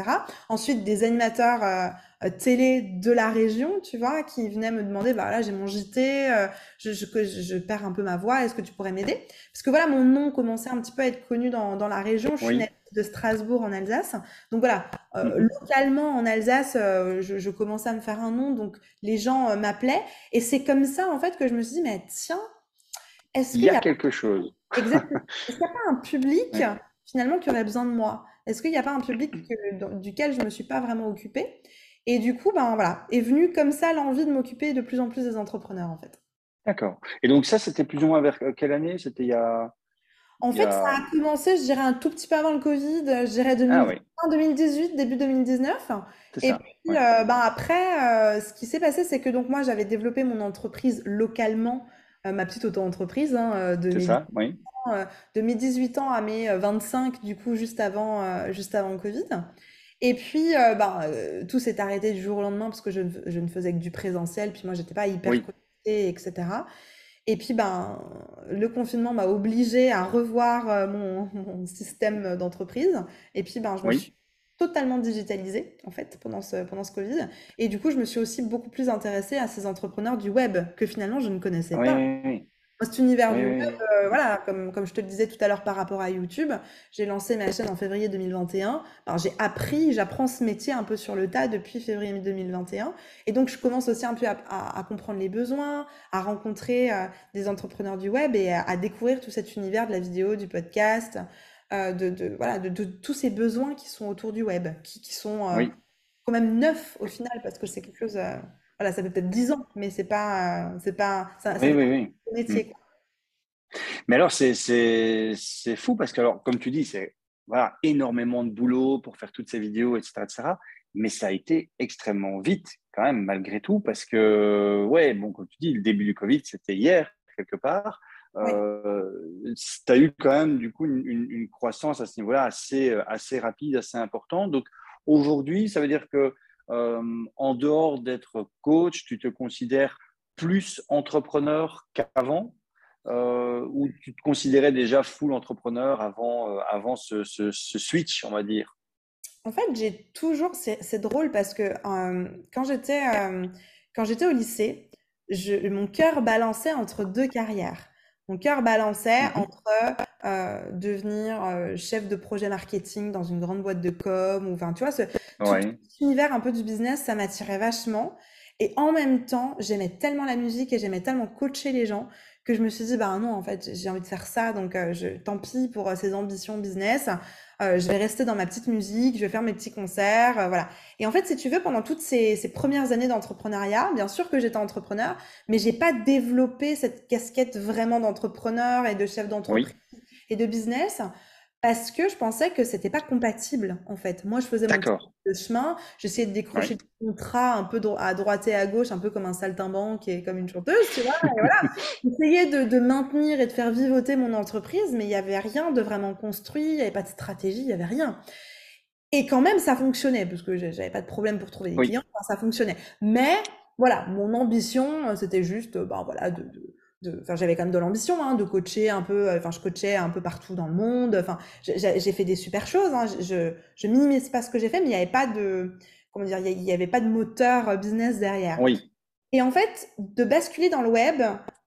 B: Ensuite, des animateurs télé de la région, tu vois, qui venaient me demander, bah là, j'ai mon JT, je, je, je, perds un peu ma voix, est-ce que tu pourrais m'aider? Parce que voilà, mon nom commençait un petit peu à être connu dans, dans la région. Je suis de Strasbourg en Alsace. Donc voilà, mmh localement en Alsace, je, je, commençais à me faire un nom, donc les gens m'appelaient. Et c'est comme ça, en fait, que je me suis dit, mais tiens,
C: est-ce qu'il y, a quelque chose
B: Exactement. *laughs* Est-ce qu'il n'y a pas un public finalement qui aurait besoin de moi? Est-ce qu'il n'y a pas un public duquel je ne me suis pas vraiment occupée? Et du coup, ben voilà, est venue comme ça l'envie de m'occuper de plus en plus des entrepreneurs en fait.
C: D'accord. Et donc ça, c'était plus ou moins vers quelle année? C'était il y a
B: en fait, ça a commencé, je dirais, un tout petit peu avant le Covid, je dirais 2018, début 2019. Et puis, euh, ben après, euh, ce qui s'est passé, c'est que donc moi, j'avais développé mon entreprise localement, euh, ma petite auto-entreprise, hein, de, mes ça, oui. de mes 18 ans à mes 25, du coup, juste avant, juste avant le Covid. Et puis, ben, tout s'est arrêté du jour au lendemain parce que je, je ne faisais que du présentiel, puis moi, j'étais pas hyper connectée, etc. Et puis, ben, le confinement m'a obligé à revoir euh, *laughs* mon, système d'entreprise. Et puis, ben, je me suis totalement digitalisée, en fait, pendant ce, pendant ce Covid. Et du coup, je me suis aussi beaucoup plus intéressée à ces entrepreneurs du web que finalement, je ne connaissais pas. Cet univers du web, euh, voilà, comme, comme je te le disais tout à l'heure par rapport à YouTube, j'ai lancé ma chaîne en février 2021. Alors j'ai appris, j'apprends ce métier un peu sur le tas depuis février 2021. Et donc je commence aussi un peu à, à, comprendre les besoins, à rencontrer euh, des entrepreneurs du web et à, découvrir tout cet univers de la vidéo, du podcast, euh, de, de, voilà, de, de, tous ces besoins qui sont autour du web, qui, qui sont quand même neufs au final, parce que c'est quelque chose voilà, ça fait peut-être 10 ans, mais c'est pas, c'est pas, ça, oui, oui, métier. Mm.
C: Mais alors, c'est fou parce que, alors, comme tu dis, c'est voilà, énormément de boulot pour faire toutes ces vidéos, etc., etc. Mais ça a été extrêmement vite, quand même, malgré tout, parce que, ouais, bon, comme tu dis, le début du Covid, c'était hier, quelque part. Euh, tu as eu quand même, du coup, une, une croissance à ce niveau-là assez, assez rapide, assez importante. Donc, aujourd'hui, ça veut dire que euh, en dehors d'être coach, tu te considères plus entrepreneur qu'avant euh, ou tu te considérais déjà full entrepreneur avant, euh, avant ce, switch, on va dire?
B: En fait, j'ai toujours, c'est drôle parce que quand j'étais quand j'étais au lycée, je, mon cœur balançait entre deux carrières. Mon cœur balançait mhm. entre devenir chef de projet marketing dans une grande boîte de com, ou enfin, tu vois, ce, univers un peu du business, ça m'attirait vachement. Et en même temps, j'aimais tellement la musique et j'aimais tellement coacher les gens que je me suis dit, bah non, en fait, j'ai envie de faire ça, donc euh, je, tant pis pour euh, ces ambitions business. Euh, je vais rester dans ma petite musique, je vais faire mes petits concerts, voilà. Et en fait, si tu veux, pendant toutes ces, ces premières années d'entrepreneuriat, bien sûr que j'étais entrepreneur, mais j'ai pas développé cette casquette vraiment d'entrepreneur et de chef d'entreprise et de business parce que je pensais que c'était pas compatible en fait. Moi, je faisais mon chemin, j'essayais de décrocher des contrats un peu à droite et à gauche, un peu comme un saltimbanque et comme une chanteuse, tu vois. Et voilà. *laughs* J'essayais de, de, maintenir et de faire vivoter mon entreprise, mais il n'y avait rien de vraiment construit, il n'y avait pas de stratégie, il n'y avait rien. Et quand même, ça fonctionnait parce que j'avais pas de problème pour trouver des clients, ça fonctionnait. Mais voilà, mon ambition, c'était juste, ben voilà, de enfin j'avais quand même de l'ambition hein, de coacher un peu enfin je coachais un peu partout dans le monde. Enfin j'ai fait des super choses hein, je je minimise pas ce que j'ai fait mais il n'y avait pas de comment dire il y avait pas de moteur euh, business derrière.
C: Oui.
B: Et en fait de basculer dans le web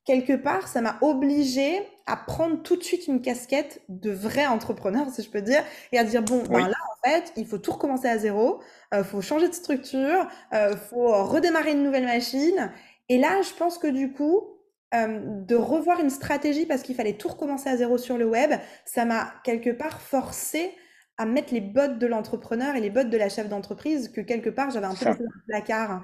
B: quelque part ça m'a obligé à prendre tout de suite une casquette de vrai entrepreneur si je peux dire et à dire bon ben là en fait il faut tout recommencer à zéro il euh, faut changer de structure il euh, faut redémarrer une nouvelle machine. Et là je pense que du coup euh, de revoir une stratégie parce qu'il fallait tout recommencer à zéro sur le web, ça m'a quelque part forcé à mettre les bottes de l'entrepreneur et les bottes de la chef d'entreprise que quelque part j'avais un peu dans le placard.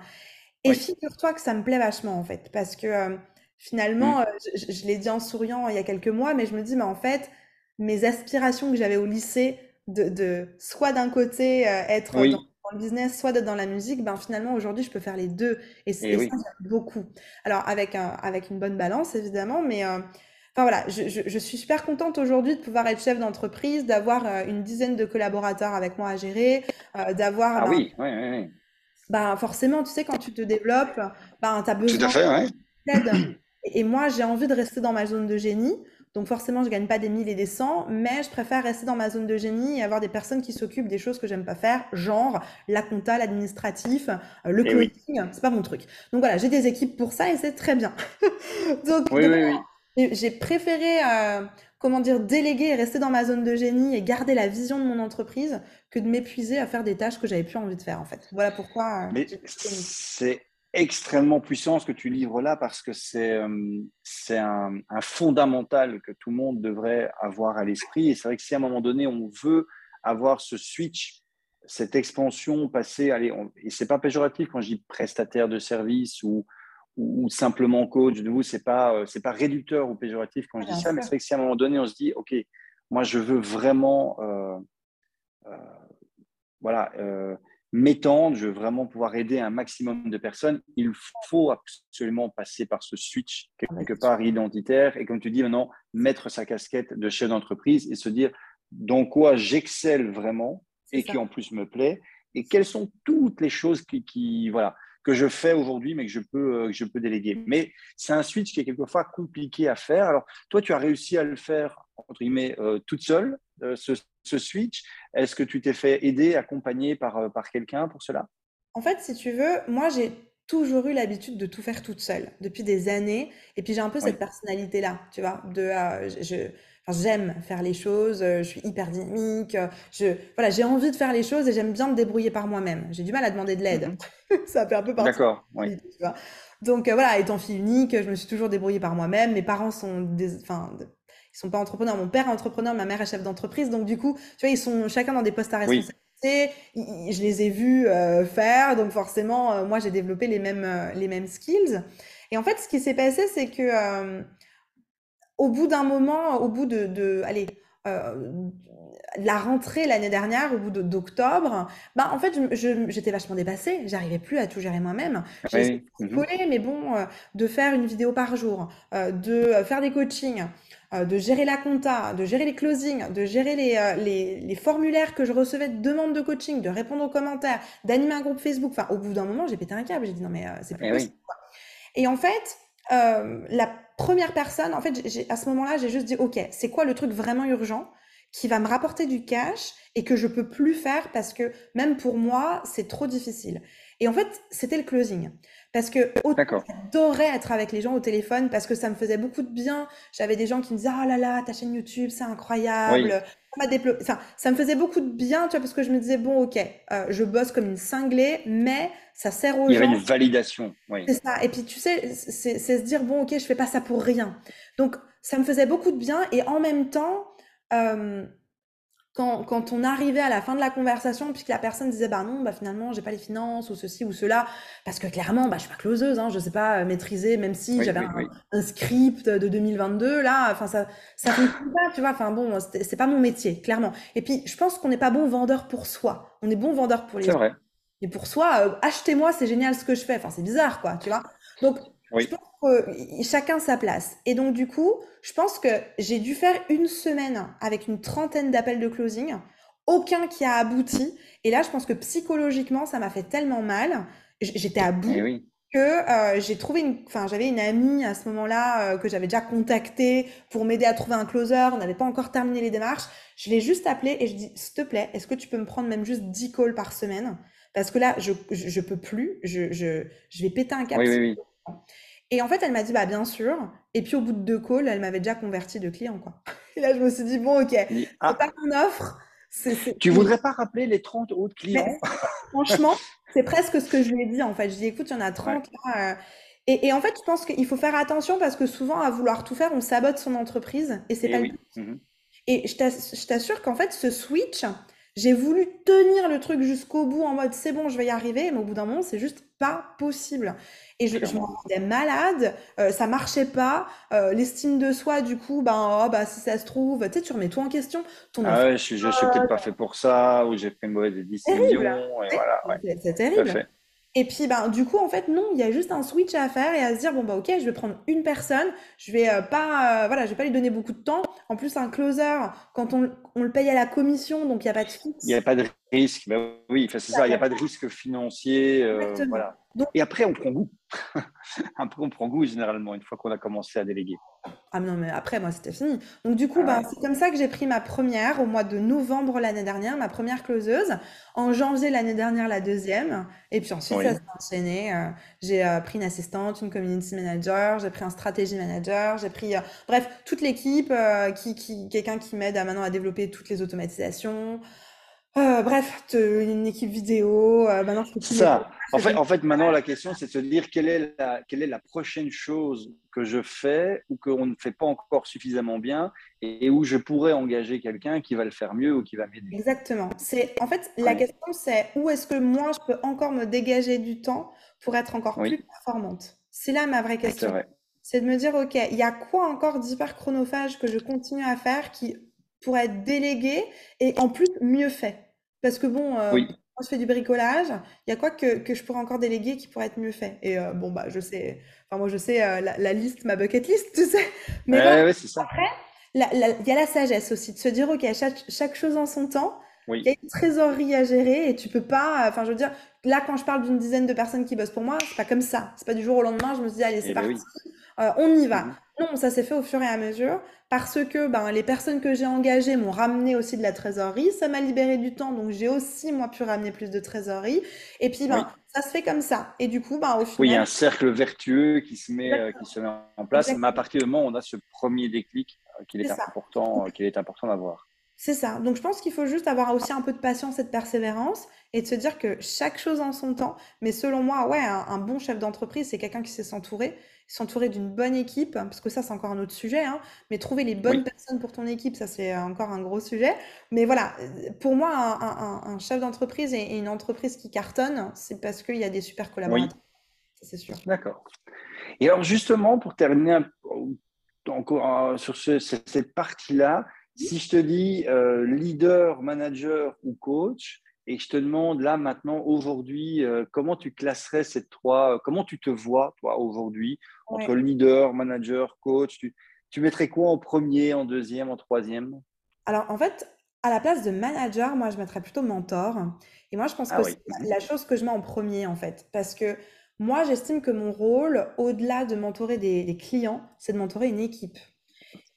B: Et figure-toi que ça me plaît vachement en fait parce que euh, finalement, mmh. euh, je, l'ai dit en souriant il y a quelques mois, mais je me dis, mais en fait, mes aspirations que j'avais au lycée de, soit d'un côté être dans le business, soit d'être dans la musique, ben finalement aujourd'hui je peux faire les deux et, c'est eh ça beaucoup. Alors avec un, avec une bonne balance évidemment, mais euh, enfin voilà, je, je, suis super contente aujourd'hui de pouvoir être chef d'entreprise, d'avoir euh, une dizaine de collaborateurs avec moi à gérer, euh, d'avoir.
C: Ah ben oui, oui, oui.
B: Ben forcément, tu sais quand tu te développes, ben tu as besoin
C: d'aide.
B: Et moi j'ai envie de rester dans ma zone de génie. Donc forcément, je gagne pas des 1000 et des 100, mais je préfère rester dans ma zone de génie et avoir des personnes qui s'occupent des choses que j'aime pas faire, genre la compta, l'administratif, euh, le
C: Eh
B: coding, c'est pas mon truc. Donc voilà, j'ai des équipes pour ça et c'est très bien. *laughs* Donc,
C: Oui,
B: donc
C: oui,
B: voilà,
C: oui.
B: j'ai préféré, euh, comment dire, déléguer et rester dans ma zone de génie et garder la vision de mon entreprise que de m'épuiser à faire des tâches que j'avais plus envie de faire en fait. Voilà pourquoi euh,
C: Mais c'est extrêmement puissant ce que tu livres là parce que c'est euh, c'est un, un fondamental que tout le monde devrait avoir à l'esprit. Et c'est vrai que si à un moment donné, on veut avoir ce switch, cette expansion, passer, allez, on, et c'est pas péjoratif quand je dis prestataire de service ou, ou, ou simplement coach, de vous, c'est pas, euh, c'est pas réducteur ou péjoratif quand je dis ça, mais c'est vrai que si à un moment donné, on se dit, OK, moi, je veux vraiment. euh, euh, voilà, euh, m'étendre, je veux vraiment pouvoir aider un maximum de personnes, il faut absolument passer par ce switch quelque part identitaire et comme tu dis maintenant, mettre sa casquette de chef d'entreprise et se dire dans quoi j'excelle vraiment et qui en plus me plaît et quelles sont toutes les choses qui, qui- voilà, que je fais aujourd'hui mais que je peux, euh, que je peux déléguer. Mais c'est un switch qui est quelquefois compliqué à faire. Alors toi, tu as réussi à le faire entre guillemets euh, toute seule, ce, ce switch. Est-ce que tu t'es fait aider, accompagner par, euh, par quelqu'un pour cela?
B: En fait, si tu veux, moi j'ai toujours eu l'habitude de tout faire toute seule depuis des années. Et puis j'ai un peu
C: Oui,
B: cette personnalité-là, tu vois, de euh, je, enfin, j'aime faire les choses, euh, je suis hyper dynamique, euh, je, voilà, j'ai envie de faire les choses et j'aime bien me débrouiller par moi-même. J'ai du mal à demander de l'aide.
C: Mhm. *laughs*
B: Ça fait un peu partie
C: d'accord, oui,
B: personnalité, tu vois. Donc euh, voilà, étant fille unique, je me suis toujours débrouillée par moi-même. Mes parents sont des, enfin, ils sont pas entrepreneurs. Mon père est entrepreneur, ma mère est chef d'entreprise. Donc du coup, tu vois, ils sont chacun dans des postes à responsabilité. Je les ai vus euh, faire, donc forcément, euh, moi j'ai développé les mêmes, euh, les mêmes skills. Et en fait, ce qui s'est passé, c'est que au bout d'un moment, au bout de, de allez, la rentrée l'année dernière, au bout d'octobre, bah, en fait, j'étais vachement dépassée. J'arrivais plus à tout gérer moi-même. J'ai essayé
C: oui,
B: de
C: mhm,
B: coller, mais bon, euh, de faire une vidéo par jour, euh, de faire des coachings, de gérer la compta, de gérer les closings, de gérer les, euh, les, les formulaires que je recevais de demandes de coaching, de répondre aux commentaires, d'animer un groupe Facebook. Enfin, au bout d'un moment, j'ai pété un câble. J'ai dit non, mais euh, c'est plus
C: eh
B: possible.
C: oui,
B: Et en fait, euh, la première personne, en fait, j'ai- à ce moment-là, j'ai juste dit, OK, c'est quoi le truc vraiment urgent qui va me rapporter du cash et que je peux plus faire parce que même pour moi, c'est trop difficile. Et en fait, c'était le closing. Parce que j'adorais être avec les gens au téléphone parce que ça me faisait beaucoup de bien. J'avais des gens qui me disaient, oh là là, ta chaîne YouTube, c'est incroyable.
C: oui,
B: Ça me faisait beaucoup de bien, tu vois, parce que je me disais, bon, ok, euh, je bosse comme une cinglée, mais ça sert aux
C: il y avait
B: gens.
C: une validation, oui,
B: C'est ça. Et puis, tu sais, c'est c'est se dire, bon, ok, je fais pas ça pour rien. Donc, ça me faisait beaucoup de bien. Et en même temps, euh, quand, quand on arrivait à la fin de la conversation, puis que la personne disait, bah non, bah finalement, j'ai pas les finances ou ceci ou cela, parce que clairement, bah, je suis pas closeuse, hein, je sais pas euh, maîtriser, même si
C: oui,
B: j'avais
C: oui,
B: un,
C: oui,
B: un script de 2022, là, enfin, ça, ça fonctionne pas, tu vois, enfin bon, c'est pas mon métier, clairement. Et puis, je pense qu'on n'est pas bon vendeur pour soi. On est bon vendeur pour les
C: c'est
B: autres.
C: vrai,
B: Et pour soi, euh, achetez-moi, c'est génial ce que je fais. Enfin, c'est bizarre, quoi, tu vois. Donc, je pense que chacun sa place. Et donc, du coup, je pense que j'ai dû faire une semaine avec une trentaine d'appels de closing, aucun qui a abouti. Et là, je pense que psychologiquement, ça m'a fait tellement mal. J'étais à
C: eh
B: bout
C: oui,
B: que euh, j'ai trouvé une, enfin, j'avais une amie à ce moment-là euh, que j'avais déjà contactée pour m'aider à trouver un closer. On n'avait pas encore terminé les démarches. Je l'ai juste appelée et je dis, s'il te plaît, est-ce que tu peux me prendre même juste 10 calls par semaine? Parce que là, je, je, je peux plus. Je, je, je vais péter un câble.
C: oui, oui, oui,
B: Et en fait, elle m'a dit, bah, bien sûr. Et puis, au bout de deux calls, elle m'avait déjà converti de client, quoi. *laughs* Et là, je me suis dit, bon, ok, c'est
C: ah,
B: pas mon offre. C'est, c'est-
C: tu voudrais pas rappeler les 30 autres
B: mais
C: clients? *laughs*
B: franchement, c'est presque ce que je lui ai dit, en fait. Je dis, écoute, il y en a
C: Ouais,
B: 30 là. euh. Et, et en fait, je pense qu'il faut faire attention parce que souvent, à vouloir tout faire, on sabote son entreprise et c'est
C: eh
B: pas le but.
C: mhm,
B: Et je t'assure qu'en fait, ce switch, j'ai voulu tenir le truc jusqu'au bout en mode c'est bon, je vais y arriver, mais au bout d'un moment, c'est juste pas possible. Et je, je me rendais malade, euh, ça marchait pas, euh, l'estime de soi, du coup, ben, oh, bah, si ça se trouve, tu sais, tu remets tout en question, ton
C: ah ouais, je suis, je suis peut-être pas fait pour ça ou j'ai fait une mauvaise décision
B: terrible.
C: et voilà, ouais,
B: c'est- terrible. Et puis, ben, du coup, en fait, non, il y a juste un switch à faire et à se dire, bon, bah, ok, je vais prendre une personne, je vais euh, pas, euh, voilà, je vais pas lui donner beaucoup de temps. En plus, un closer, quand on, on le paye à la commission, donc il n'y a pas de
C: il n'y a
B: fixe.
C: pas de Risque, bah oui, c'est ça, il n'y a pas de risque financier. Euh, voilà. Et après, on prend goût. *laughs* après, on prend goût généralement une fois qu'on a commencé à déléguer.
B: Ah non, mais après, moi, c'était fini. Donc, du coup, bah, c'est comme ça que j'ai pris ma première au mois de novembre l'année dernière, ma première closeuse. En janvier l'année dernière, la deuxième. Et puis ensuite, ça s'est enchaîné. Euh, j'ai euh, pris une assistante, une community manager, j'ai pris un stratégie manager, j'ai pris, bref, toute l'équipe, qui, qui, quelqu'un qui m'aide à, maintenant à développer toutes les automatisations. Euh, bref, une équipe vidéo. Euh, maintenant,
C: ça. En fait, en fait, maintenant, la question, c'est de se dire quelle est, la, quelle est la prochaine chose que je fais ou qu'on ne fait pas encore suffisamment bien et, où je pourrais engager quelqu'un qui va le faire mieux ou qui va m'aider.
B: Exactement. C'est en fait la question, c'est où est-ce que moi je peux encore me dégager du temps pour être encore plus performante? C'est là ma vraie question. C'est de me dire, ok, il y a quoi encore d'hyper chronophage que je continue à faire qui pourrait être délégué et en plus mieux fait? Parce que bon, euh, moi je fais du bricolage, il y a quoi que, que, je pourrais encore déléguer qui pourrait être mieux fait? Et euh, bon, bah je sais, enfin moi je sais euh, la, liste, ma bucket list, *laughs* tu sais.
C: Mais ouais, c'est ça.
B: après, il y a la sagesse aussi, de se dire, ok, chaque, chaque chose en son temps. Il y a une trésorerie à gérer et tu peux pas. Enfin, je veux dire, là, quand je parle d'une dizaine de personnes qui bossent pour moi, c'est pas comme ça. C'est pas du jour au lendemain, je me dis, allez, c'est eh ben parti. on y va. Mhm. Non, ça s'est fait au fur et à mesure parce que ben, les personnes que j'ai engagées m'ont ramené aussi de la trésorerie, ça m'a libéré du temps, donc j'ai aussi moi pu ramener plus de trésorerie. Et puis ben, ça se fait comme ça. Et du coup, ben, au final,
C: oui, il y a un cercle vertueux qui se met, euh, qui se met en place. Mais à partir du moment où on a ce premier déclic euh, qu'il est, important, euh, qu'il est important d'avoir.
B: C'est ça. Donc je pense qu'il faut juste avoir aussi un peu de patience et de persévérance et de se dire que chaque chose en son temps. Mais selon moi, ouais, un bon chef d'entreprise, c'est quelqu'un qui sait s'entourer s'entourer d'une bonne équipe, parce que ça, c'est encore un autre sujet, hein, mais trouver les bonnes personnes pour ton équipe, ça, c'est encore un gros sujet. Mais voilà, pour moi, un, chef d'entreprise et, une entreprise qui cartonne, c'est parce qu'il y a des super collaborateurs. C'est sûr.
C: D'accord. Et alors, justement, pour terminer encore euh, sur cette partie-là, si je te dis euh, leader, manager ou coach, et je te demande là maintenant, aujourd'hui, euh, comment tu classerais ces trois, euh, comment tu te vois, toi, aujourd'hui, entre leader, manager, coach tu, tu, mettrais quoi en premier, en deuxième, en troisième?
B: Alors, en fait, à la place de manager, moi, je mettrais plutôt mentor. Et moi, je pense ah que c'est la chose que je mets en premier, en fait. Parce que moi, j'estime que mon rôle, au-delà de mentorer des, clients, c'est de mentorer une équipe.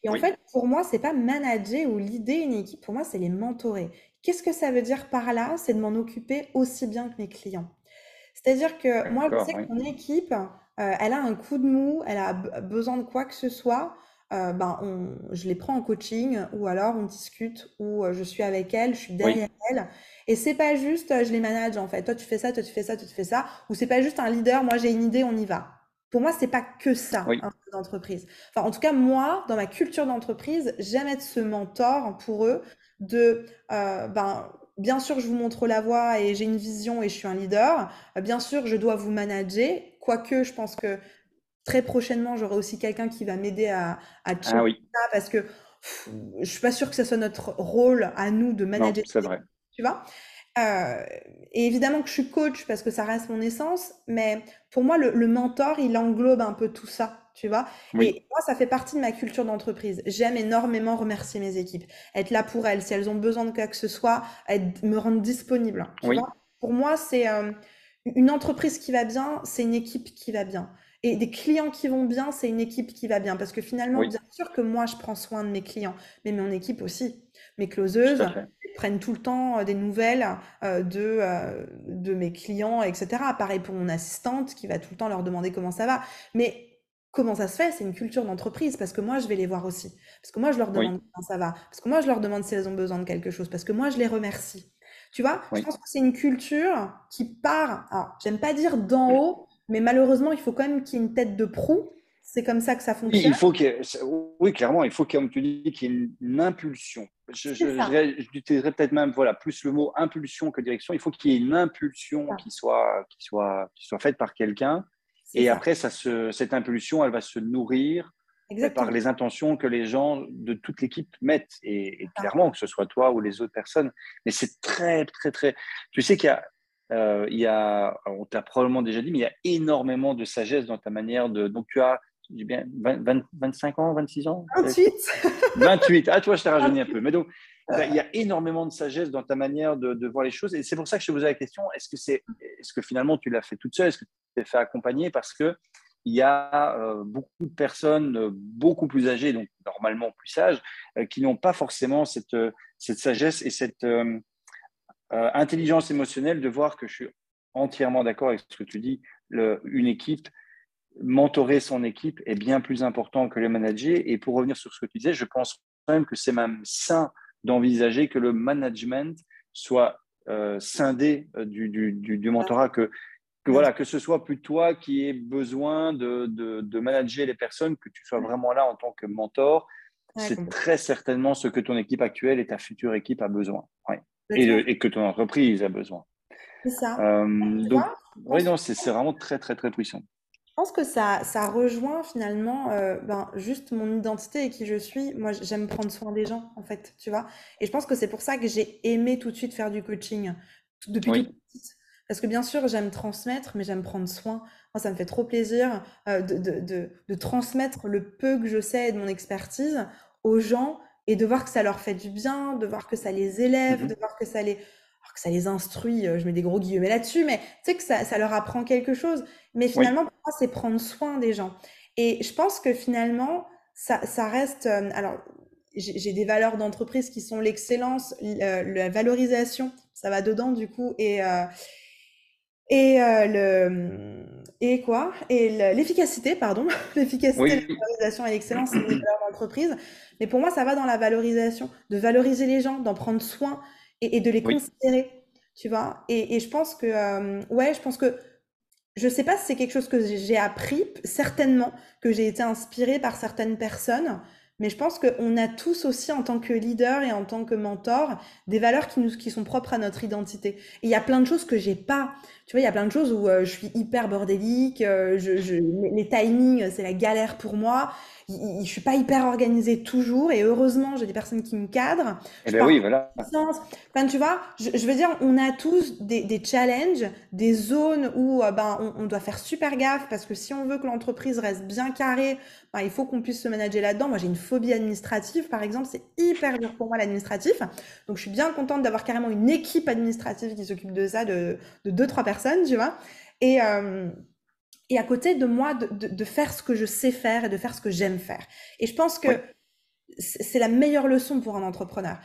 B: Et en fait, pour moi, c'est pas manager ou l'idée une équipe. Pour moi, c'est les mentorer. Qu'est-ce que ça veut dire par là? C'est de m'en occuper aussi bien que mes clients. C'est-à-dire que moi, je sais que mon équipe, euh, elle a un coup de mou, elle a besoin de quoi que ce soit, euh, ben, je les prends en coaching ou alors on discute ou euh, je suis avec elle, je suis derrière elle. Et c'est pas juste, je les manage en fait. Toi, tu fais ça, toi, tu fais ça, toi, tu fais ça. Ou c'est pas juste un leader, moi, j'ai une idée, on y va. Pour moi, c'est pas que ça, un d'entreprise. Enfin, en tout cas, moi, dans ma culture d'entreprise, j'aime être ce mentor pour eux de, euh, ben, bien sûr, je vous montre la voie et j'ai une vision et je suis un leader. Euh, bien sûr, je dois vous manager, quoique je pense que très prochainement, j'aurai aussi quelqu'un qui va m'aider à, à ah
C: ça
B: parce que je suis pas sûre que ce soit notre rôle à nous de manager.
C: c'est vrai.
B: Tu vois? Euh, et évidemment que je suis coach parce que ça reste mon essence, mais pour moi, le, mentor, il englobe un peu tout ça, tu vois. Et moi, ça fait partie de ma culture d'entreprise. J'aime énormément remercier mes équipes, être là pour elles, si elles ont besoin de quoi que ce soit, être, me rendre disponible. Tu vois pour moi, c'est euh, une entreprise qui va bien, c'est une équipe qui va bien. Et des clients qui vont bien, c'est une équipe qui va bien. Parce que finalement, bien sûr que moi, je prends soin de mes clients, mais mon équipe aussi. Mes closeuses prennent tout le temps euh, des nouvelles euh, de, euh, de mes clients, etc. Pareil pour mon assistante qui va tout le temps leur demander comment ça va. Mais comment ça se fait C'est une culture d'entreprise parce que moi, je vais les voir aussi. Parce que moi, je leur demande comment ça va. Parce que moi, je leur demande si elles ont besoin de quelque chose. Parce que moi, je les remercie. Tu vois, je pense que c'est une culture qui part, alors j'aime pas dire d'en haut, mais malheureusement, il faut quand même qu'il y ait une tête de proue. C'est comme ça que ça fonctionne.
C: Il faut oui, clairement, il faut, comme tu dis, qu'il y ait une, impulsion. Je, j'utiliserais peut-être même voilà, plus le mot impulsion que direction. Il faut qu'il y ait une impulsion qui soit, qui, soit, qui soit faite par quelqu'un. Et après, ça se, cette impulsion, elle va se nourrir par les intentions que les gens de toute l'équipe mettent. Et, clairement, que ce soit toi ou les autres personnes. Mais c'est très, très, très. Tu sais qu'il y a euh, il y a, on t'a probablement déjà dit, mais il y a énormément de sagesse dans ta manière de. Donc, tu as j'ai bien 25 ans, 26 ans?
B: 28
C: 28, ah tu vois, je t'ai rajeuni un peu. Mais donc, il y a énormément de sagesse dans ta manière de, voir les choses. Et c'est pour ça que je te posais la question, est-ce que, c'est, est-ce que finalement tu l'as fait toute seule? Est-ce que tu t'es fait accompagner? Parce qu'il y a euh, beaucoup de personnes euh, beaucoup plus âgées, donc normalement plus sages, euh, qui n'ont pas forcément cette, cette sagesse et cette intelligence émotionnelle de voir que je suis entièrement d'accord avec ce que tu dis. Une équipe, mentorer son équipe est bien plus important que le manager. Et pour revenir sur ce que tu disais, je pense même que c'est même sain d'envisager que le management soit euh, scindé euh, du, du, du, mentorat, que, que, voilà, que ce soit plus toi qui aies besoin de, de, de, manager les personnes, que tu sois vraiment là en tant que mentor. c'est très certainement ce que ton équipe actuelle et ta future équipe a besoin. Et, et, que ton entreprise a besoin.
B: C'est ça.
C: Euh, donc, oui, non, c'est vraiment très, très, très puissant.
B: Pense que ça, ça rejoint finalement euh, ben, juste mon identité et qui je suis. Moi, j'aime prendre soin des gens, en fait, tu vois. Et je pense que c'est pour ça que j'ai aimé tout de suite faire du coaching depuis toute petite. Parce que bien sûr, j'aime transmettre, mais j'aime prendre soin. Moi, ça me fait trop plaisir euh, de, de, de, transmettre le peu que je sais de mon expertise aux gens et de voir que ça leur fait du bien, de voir que ça les élève, mmh de voir que ça les que ça les instruit, euh, je mets des gros guillemets là-dessus, mais tu sais que ça, ça, leur apprend quelque chose. Mais finalement, pour moi, c'est prendre soin des gens. Et je pense que finalement, ça, ça reste. Euh, alors, j'ai des valeurs d'entreprise qui sont l'excellence, la valorisation, ça va dedans du coup, et, euh, et le et quoi? Et l'efficacité, pardon, *laughs* l'efficacité, la valorisation et l'excellence, c'est des valeurs d'entreprise. Mais pour moi, ça va dans la valorisation, de valoriser les gens, d'en prendre soin, et, de les considérer, tu vois. Et, et, je pense que, euh, ouais, je pense que, je sais pas si c'est quelque chose que j'ai appris, certainement que j'ai été inspirée par certaines personnes, mais je pense qu'on a tous aussi, en tant que leader et en tant que mentor, des valeurs qui, nous, qui sont propres à notre identité. Et il y a plein de choses que j'ai pas. Tu vois, il y a plein de choses où euh, je suis hyper bordélique, euh, je, je, les timings, c'est la galère pour moi je suis pas hyper organisée toujours et heureusement j'ai des personnes qui me cadrent.
C: Eh ben oui, voilà.
B: Enfin, tu vois, je, veux dire, on a tous des, des challenges, des zones où euh, ben, on, doit faire super gaffe parce que si on veut que l'entreprise reste bien carrée, ben, il faut qu'on puisse se manager là-dedans. Moi, j'ai une phobie administrative, par exemple, c'est hyper dur pour moi l'administratif. Donc, je suis bien contente d'avoir carrément une équipe administrative qui s'occupe de ça, de, de deux, trois personnes, tu vois. Et, euh, et à côté de moi de, de, faire ce que je sais faire et de faire ce que j'aime faire. Et je pense que c'est la meilleure leçon pour un entrepreneur.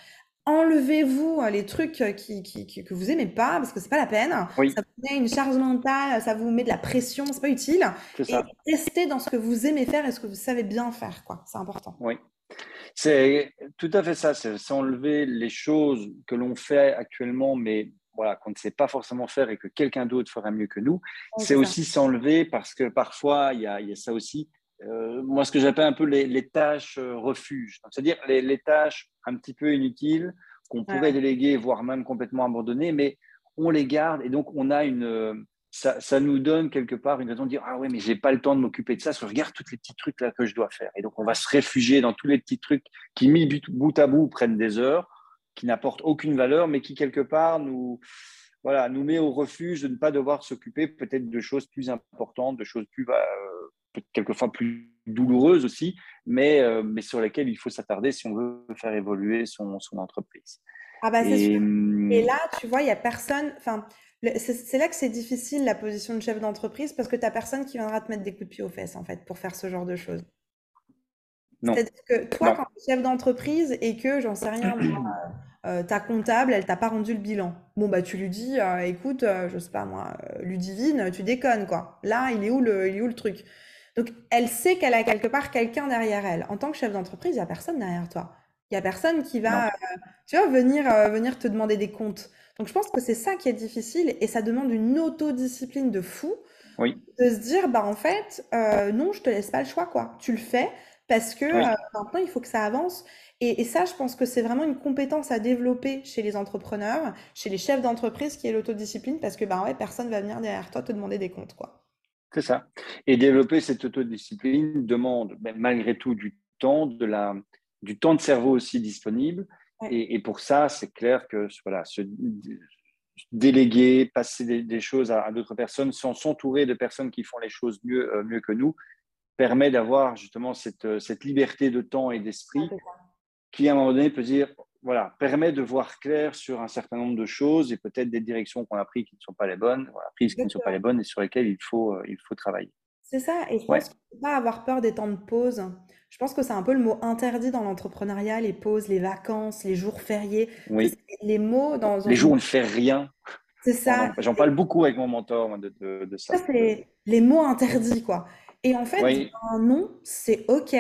B: Enlevez-vous euh, les trucs euh, qui, qui, que vous aimez pas parce que c'est pas la peine. Ça vous met une charge mentale, ça vous met de la pression, c'est pas utile. Et restez dans ce que vous aimez faire et ce que vous savez bien faire, quoi. C'est important.
C: Oui. C'est tout à fait ça. C'est enlever les choses que l'on fait actuellement, mais voilà, qu'on ne sait pas forcément faire et que quelqu'un d'autre fera mieux que nous, c'est aussi s'enlever parce que parfois, il y a, ça aussi. Euh, moi, ce que j'appelle un peu les, tâches euh, refuges, c'est-à-dire les, tâches un petit peu inutiles qu'on pourrait déléguer, voire même complètement abandonner, mais on les garde et donc on a une. Ça, ça nous donne quelque part une raison de dire Ah oui, mais j'ai pas le temps de m'occuper de ça, parce que je regarde tous les petits trucs là que je dois faire. Et donc, on va se réfugier dans tous les petits trucs qui, mis bout à bout, prennent des heures qui n'apporte aucune valeur, mais qui quelque part nous, voilà, nous met au refuge de ne pas devoir s'occuper peut-être de choses plus importantes, de choses plus, euh, quelquefois plus douloureuses aussi, mais, euh, mais sur lesquelles il faut s'attarder si on veut faire évoluer son, son entreprise.
B: Ah bah, et, hum, et là, tu vois, il n'y a personne. Enfin, c'est là que c'est difficile la position de chef d'entreprise parce que tu n'as personne qui viendra te mettre des coups de pied aux fesses en fait pour faire ce genre de choses. C'est-à-dire que toi, quand tu es chef d'entreprise et que, j'en sais rien, euh, ta comptable, elle t'a pas rendu le bilan. Bon, bah, tu lui dis, euh, écoute, euh, je sais pas moi, Ludivine, tu déconnes, quoi. Là, il est où le, il est où le truc? Donc, elle sait qu'elle a quelque part quelqu'un derrière elle. En tant que chef d'entreprise, il n'y a personne derrière toi. Il n'y a personne qui va, tu vois, venir, venir te demander des comptes. Donc, je pense que c'est ça qui est difficile et ça demande une autodiscipline de fou.
C: Oui.
B: De se dire, bah, en fait, non, je te laisse pas le choix, quoi. Tu le fais parce que euh, maintenant, il faut que ça avance. Et, ça, je pense que c'est vraiment une compétence à développer chez les entrepreneurs, chez les chefs d'entreprise, qui est l'autodiscipline, parce que ben ouais, personne va venir derrière toi te demander des comptes. quoi.
C: C'est ça. Et développer cette autodiscipline demande ben, malgré tout du temps, de la, du temps de cerveau aussi disponible. Et, pour ça, c'est clair que voilà, se déléguer, passer des, choses à, d'autres personnes, s'entourer de personnes qui font les choses mieux, euh, mieux que nous, permet d'avoir justement cette, cette, liberté de temps et d'esprit qui, à un moment donné, peut dire, voilà, permet de voir clair sur un certain nombre de choses et peut-être des directions qu'on a prises qui ne sont pas les bonnes, voilà, prises qui ne sont pas les bonnes et sur lesquelles il faut, il faut travailler.
B: C'est ça, et je pense qu'il ne faut pas avoir peur des temps de pause. Je pense que c'est un peu le mot interdit dans l'entrepreneuriat, les pauses, les vacances, les jours fériés.
C: Oui.
B: Les mots dans
C: Les jours où on ne fait rien.
B: C'est ça.
C: J'en parle beaucoup avec mon mentor de, de, ça.
B: ça c'est les mots interdits, quoi. Et en fait, non, c'est OK.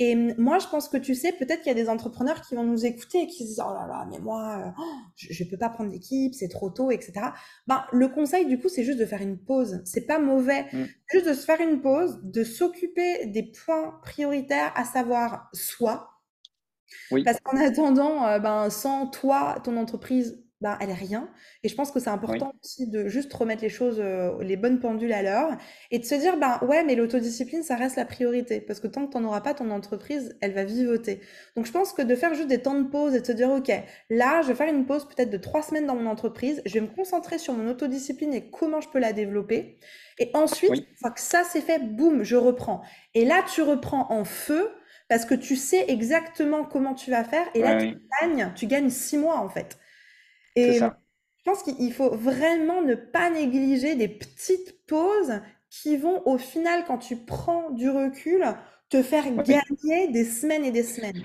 B: Et moi, je pense que tu sais, peut-être qu'il y a des entrepreneurs qui vont nous écouter et qui se disent Oh là là, mais moi, euh, je ne peux pas prendre d'équipe, c'est trop tôt, etc. Ben, le conseil, du coup, c'est juste de faire une pause. C'est pas mauvais. Mm. Juste de se faire une pause, de s'occuper des points prioritaires, à savoir soi. Oui. Parce qu'en attendant, euh, ben, sans toi, ton entreprise bah, elle est rien. Et je pense que c'est important aussi de juste remettre les choses, euh, les bonnes pendules à l'heure et de se dire, bah ouais, mais l'autodiscipline, ça reste la priorité. Parce que tant que tu n'en auras pas, ton entreprise, elle va vivoter. Donc je pense que de faire juste des temps de pause et de se dire, OK, là, je vais faire une pause peut-être de trois semaines dans mon entreprise, je vais me concentrer sur mon autodiscipline et comment je peux la développer. Et ensuite, une fois que ça c'est fait, boum, je reprends. Et là, tu reprends en feu parce que tu sais exactement comment tu vas faire. Et là, tu gagnes, tu gagnes six mois en fait. Et je pense qu'il faut vraiment ne pas négliger des petites pauses qui vont au final, quand tu prends du recul, te faire gagner des semaines et des semaines.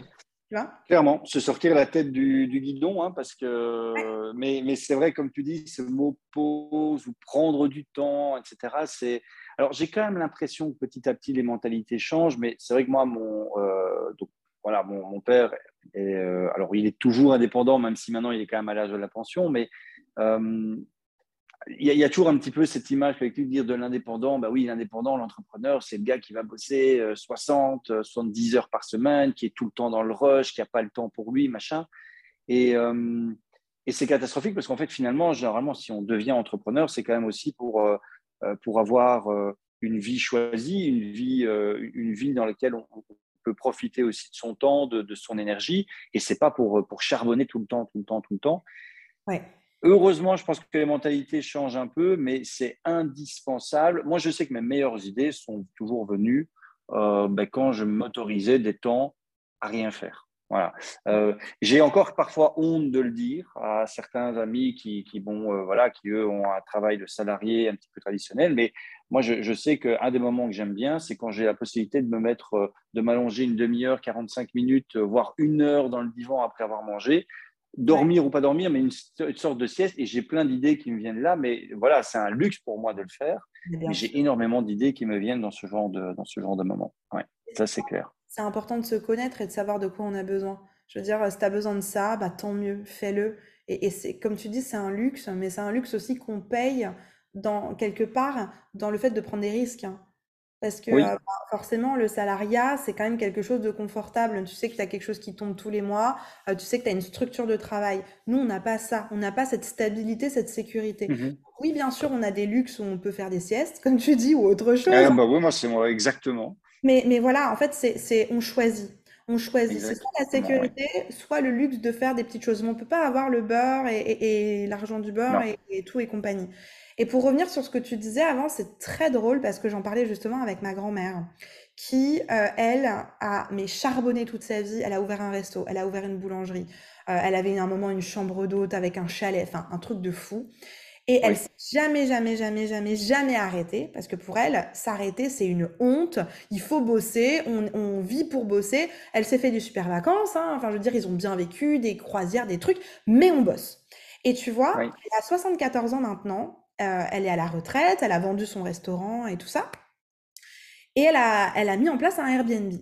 B: Tu vois?
C: Clairement, se sortir la tête du, guidon, hein, parce que. Mais, mais c'est vrai, comme tu dis, ce mot pause ou prendre du temps, etc. C'est. Alors, j'ai quand même l'impression que petit à petit, les mentalités changent, mais c'est vrai que moi, mon, euh, donc, voilà, mon, père, euh, alors il est toujours indépendant, même si maintenant il est quand même à l'âge de la pension, mais euh, il y, a toujours un petit peu cette image collective de dire de l'indépendant, bah oui, l'indépendant, l'entrepreneur, c'est le gars qui va bosser 60, euh, 70 heures par semaine, qui est tout le temps dans le rush, qui n'a pas le temps pour lui, machin. Et, et c'est catastrophique parce qu'en fait, finalement, généralement, si on devient entrepreneur, c'est quand même aussi pour, pour avoir une vie choisie, une vie, une vie dans laquelle on, peut profiter aussi de son temps, de, son énergie, et c'est pas pour, pour charbonner tout le temps, tout le temps, tout le temps.
B: Ouais.
C: Heureusement, je pense que les mentalités changent un peu, mais c'est indispensable. Moi, je sais que mes meilleures idées sont toujours venues euh, ben, quand je m'autorisais des temps à rien faire. Voilà. Euh, j'ai encore parfois honte de le dire à certains amis qui, qui euh, voilà, qui eux ont un travail de salarié un petit peu traditionnel, mais moi, je, sais qu'un des moments que j'aime bien, c'est quand j'ai la possibilité de me mettre, euh, de m'allonger une demi-heure, 45 minutes, voire une heure dans le divan après avoir mangé, dormir ou pas dormir, mais une, sorte de sieste. Et j'ai plein d'idées qui me viennent là, mais voilà, c'est un luxe pour moi de le faire. J'ai énormément d'idées qui me viennent dans ce genre de, dans ce genre de moment. Ouais, ça, c'est clair.
B: C'est important de se connaître et de savoir de quoi on a besoin. Je veux dire, si tu as besoin de ça, bah, tant mieux, fais-le. Et, et c'est, comme tu dis, c'est un luxe, mais c'est un luxe aussi qu'on paye dans, quelque part dans le fait de prendre des risques. Hein. Parce que euh, bah, forcément, le salariat, c'est quand même quelque chose de confortable. Tu sais que tu as quelque chose qui tombe tous les mois, euh, tu sais que tu as une structure de travail. Nous, on n'a pas ça. On n'a pas cette stabilité, cette sécurité. Mmh oui, bien sûr, on a des luxes où on peut faire des siestes, comme tu dis, ou autre chose.
C: Ah, bah oui, moi, c'est moi, exactement.
B: Mais, mais voilà, en fait, c'est on choisit. On choisit. C'est soit la sécurité, soit le luxe de faire des petites choses. Mais on ne peut pas avoir le beurre et, l'argent du beurre et, et, tout et compagnie. Et pour revenir sur ce que tu disais avant, c'est très drôle parce que j'en parlais justement avec ma grand-mère qui, euh, elle, a mais charbonné toute sa vie. Elle a ouvert un resto, elle a ouvert une boulangerie. Euh, elle avait un moment une chambre d'hôte avec un chalet, enfin un truc de fou. Et elle s'est jamais, jamais, jamais, jamais, jamais arrêtée parce que pour elle, s'arrêter, c'est une honte. Il faut bosser, on, vit pour bosser. Elle s'est fait des super vacances, hein. enfin je veux dire, ils ont bien vécu, des croisières, des trucs, mais on bosse. Et tu vois, elle a 74 ans maintenant, euh, elle est à la retraite, elle a vendu son restaurant et tout ça. Et elle a, elle a mis en place un Airbnb.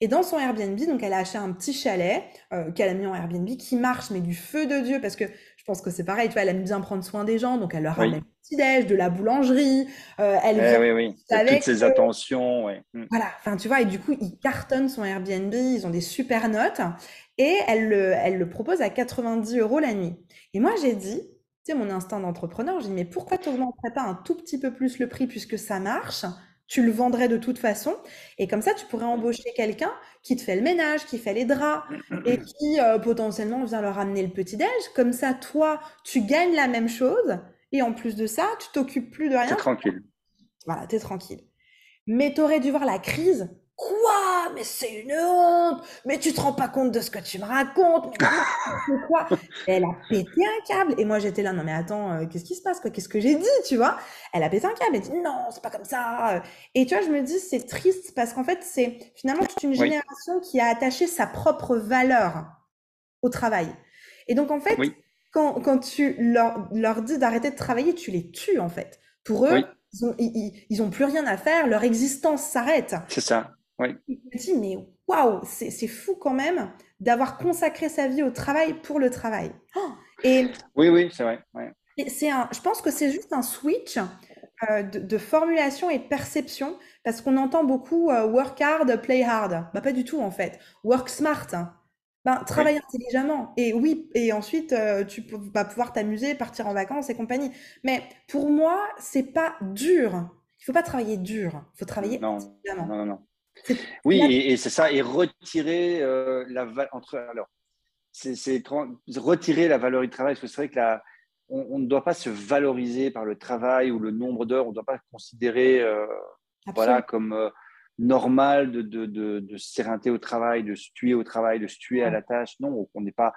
B: Et dans son Airbnb, donc elle a acheté un petit chalet euh, qu'elle a mis en Airbnb qui marche, mais du feu de Dieu, parce que je pense que c'est pareil, tu vois, elle aime bien prendre soin des gens, donc elle leur ramène du petit-déj, de la boulangerie,
C: euh, elle eh oui, oui. Avec toutes ses attentions,
B: mm. Voilà, enfin tu vois, et du coup, ils cartonnent son Airbnb, ils ont des super notes, et elle le, elle le propose à 90 euros la nuit. Et moi, j'ai dit, sais, mon instinct d'entrepreneur, je dis, mais pourquoi tu n'augmenterais pas un tout petit peu plus le prix puisque ça marche? Tu le vendrais de toute façon. Et comme ça, tu pourrais embaucher quelqu'un qui te fait le ménage, qui fait les draps *coughs* et qui euh, potentiellement vient leur amener le petit-déj. Comme ça, toi, tu gagnes la même chose. Et en plus de ça, tu t'occupes plus de rien.
C: T'es tranquille.
B: Voilà, tu es tranquille. Mais t'aurais dû voir la crise. Quoi? Mais c'est une honte Mais tu te rends pas compte de ce que tu me racontes Mais quoi? Elle a pété un câble. Et moi, j'étais là, non mais attends, euh, qu'est-ce qui se passe Qu'est-ce que j'ai dit, tu vois? Elle a pété un câble. Elle dit, non, c'est pas comme ça. Et tu vois, je me dis, c'est triste parce qu'en fait, c'est finalement toute une génération qui a attaché sa propre valeur au travail. Et donc, en fait, quand, quand, tu leur, leur dis d'arrêter de travailler, tu les tues, en fait. Pour eux, ils, ont, ils, ont plus rien à faire, leur existence s'arrête.
C: C'est ça. Oui.
B: Je me dis, mais waouh, c'est fou quand même d'avoir consacré sa vie au travail pour le travail.
C: Oh, et, oui, oui, c'est vrai.
B: C'est un, je pense que c'est juste un switch euh, de, formulation et de perception parce qu'on entend beaucoup euh, work hard, play hard. Bah, pas du tout en fait. Work smart. Ben, travaille intelligemment. Et oui, et ensuite, euh, tu vas pouvoir t'amuser, partir en vacances et compagnie. Mais pour moi, c'est pas dur. Il faut pas travailler dur. Il faut travailler
C: non, intelligemment. Non, non, non. Oui, et, c'est ça. Et retirer euh, la entre alors, c'est retirer la valeur du travail. Parce que c'est vrai que la, on, ne doit pas se valoriser par le travail ou le nombre d'heures. On ne doit pas considérer, euh, voilà, comme normal de, de, de, de s'éreinter au travail, de se tuer au travail, de se tuer à la tâche. Non, on n'est pas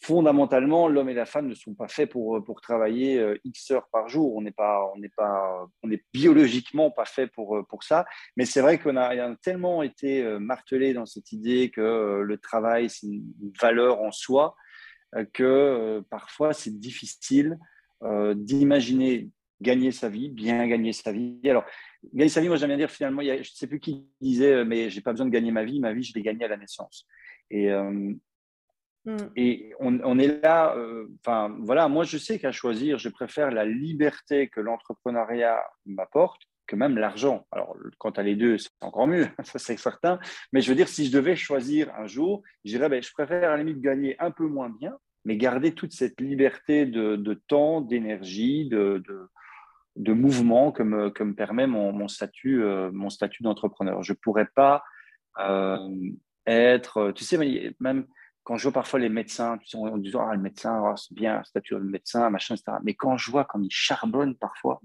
C: fondamentalement l'homme et la femme ne sont pas faits pour, pour travailler euh, X heures par jour. On n'est pas, on n'est pas, on est biologiquement pas fait pour, pour ça. Mais c'est vrai qu'on a, a, tellement été euh, martelé dans cette idée que euh, le travail c'est une valeur en soi que parfois c'est difficile d'imaginer gagner sa vie, bien gagner sa vie. Alors, gagner sa vie, moi j'aime bien dire finalement, je ne sais plus qui disait, euh, mais j'ai pas besoin de gagner ma vie, ma vie, je l'ai gagnée à la naissance. Et, euh, mm. et on, on, est là, euh, enfin voilà, moi je sais qu'à choisir, je préfère la liberté que l'entrepreneuriat m'apporte que même l'argent. Alors, quant à les deux, c'est encore mieux, *laughs* ça c'est certain. Mais je veux dire, si je devais choisir un jour, je dirais, ben, je préfère à la limite gagner un peu moins bien, mais garder toute cette liberté de, de temps, d'énergie, de, de, mouvement que me, permet mon, mon statut, euh, mon statut d'entrepreneur. Je ne pourrais pas euh, être, tu sais, même quand je vois parfois les médecins, tu sais, on dit, ah, le médecin, oh, c'est bien, statut de médecin, machin, etc. Mais quand je vois comme ils charbonnent parfois,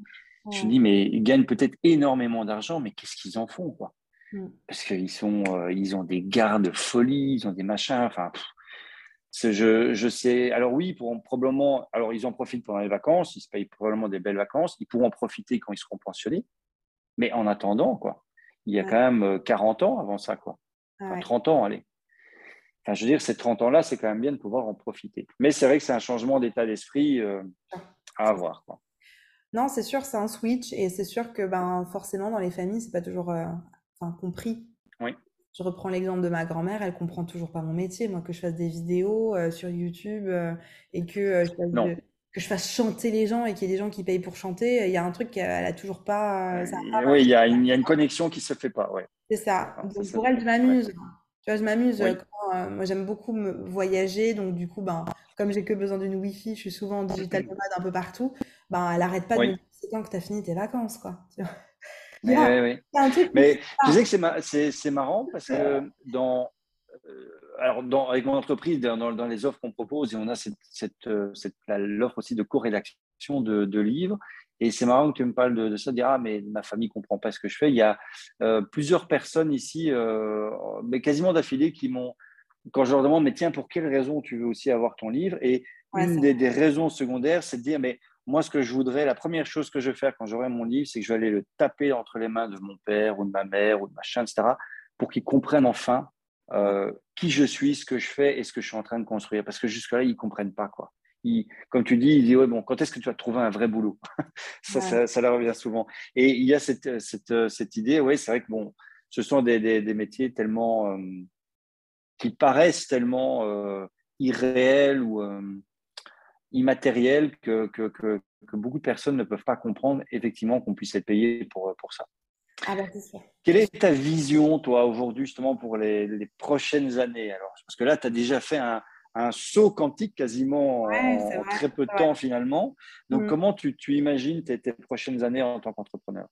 C: je me dis, mais ils gagnent peut-être énormément d'argent, mais qu'est-ce qu'ils en font, quoi? Mm. Parce qu'ils sont, euh, ils ont des gardes de folie, ils ont des machins, enfin, je, je, sais. Alors oui, ils pourront probablement. Alors ils en profitent pendant les vacances. Ils se payent probablement des belles vacances. Ils pourront en profiter quand ils seront pensionnés. Mais en attendant, quoi, il y a quand même 40 euh, ans avant ça, quoi. 30 ans, allez. Enfin, je veux dire, ces 30 ans-là, c'est quand même bien de pouvoir en profiter. Mais c'est vrai que c'est un changement d'état d'esprit euh, à avoir. Quoi.
B: Non, c'est sûr, c'est un switch et c'est sûr que ben, forcément, dans les familles, c'est pas toujours euh, compris.
C: Oui.
B: Je reprends l'exemple de ma grand-mère, elle comprend toujours pas mon métier. Moi, que je fasse des vidéos euh, sur YouTube et que, je fasse que je fasse chanter les gens et qu'il y ait des gens qui payent pour chanter, il y a un truc qu'elle a toujours pas.
C: oui, il y, a une, y a une connexion qui se fait pas. Ouais.
B: C'est ça. Ah, pour elle, je m'amuse. Tu vois, je m'amuse. moi, j'aime beaucoup me voyager, donc du coup, ben, comme j'ai que besoin d'une Wi-Fi, je suis souvent en digital nomade un peu partout. Ben, elle arrête pas de me dire c'est quand que tu as fini tes vacances, quoi. *laughs*
C: Mais, mais tu sais que c'est marrant parce que dans, euh, alors dans, avec mon entreprise, dans, dans les offres qu'on propose, et on a cette, cette, euh, cette l'offre aussi de co-rédaction de, de, livres. Et c'est marrant que tu me parles de, ça, de dire Ah, mais ma famille ne comprend pas ce que je fais. Il y a euh, plusieurs personnes ici, mais quasiment d'affilée, qui m'ont, quand je leur demande Mais tiens, pour quelle raison tu veux aussi avoir ton livre? Et une des, des, raisons secondaires, c'est de dire Mais moi, ce que je voudrais, la première chose que je vais faire quand j'aurai mon livre, c'est que je vais aller le taper entre les mains de mon père ou de ma mère ou de machin, etc., pour qu'ils comprennent enfin euh, qui je suis, ce que je fais et ce que je suis en train de construire. Parce que jusque-là, ils ne comprennent pas. Quoi. Comme tu dis, ils disent, ouais, bon, quand est-ce que tu vas trouver un vrai boulot? *laughs* Ça, ça, leur revient souvent. Et il y a cette, cette, cette idée, oui, c'est vrai que bon, ce sont des, des, des métiers tellement, euh, qui paraissent tellement euh, irréels ou immatériel que, que, que, beaucoup de personnes ne peuvent pas comprendre, effectivement, qu'on puisse être payé pour, pour ça.
B: Ah bah,
C: Quelle est ta vision, toi, aujourd'hui, justement, pour les, les, prochaines années alors? Parce que là, tu as déjà fait un, un saut quantique quasiment en, très peu de temps, finalement. Donc, mm. comment tu, tu imagines tes, tes, prochaines années en tant qu'entrepreneur?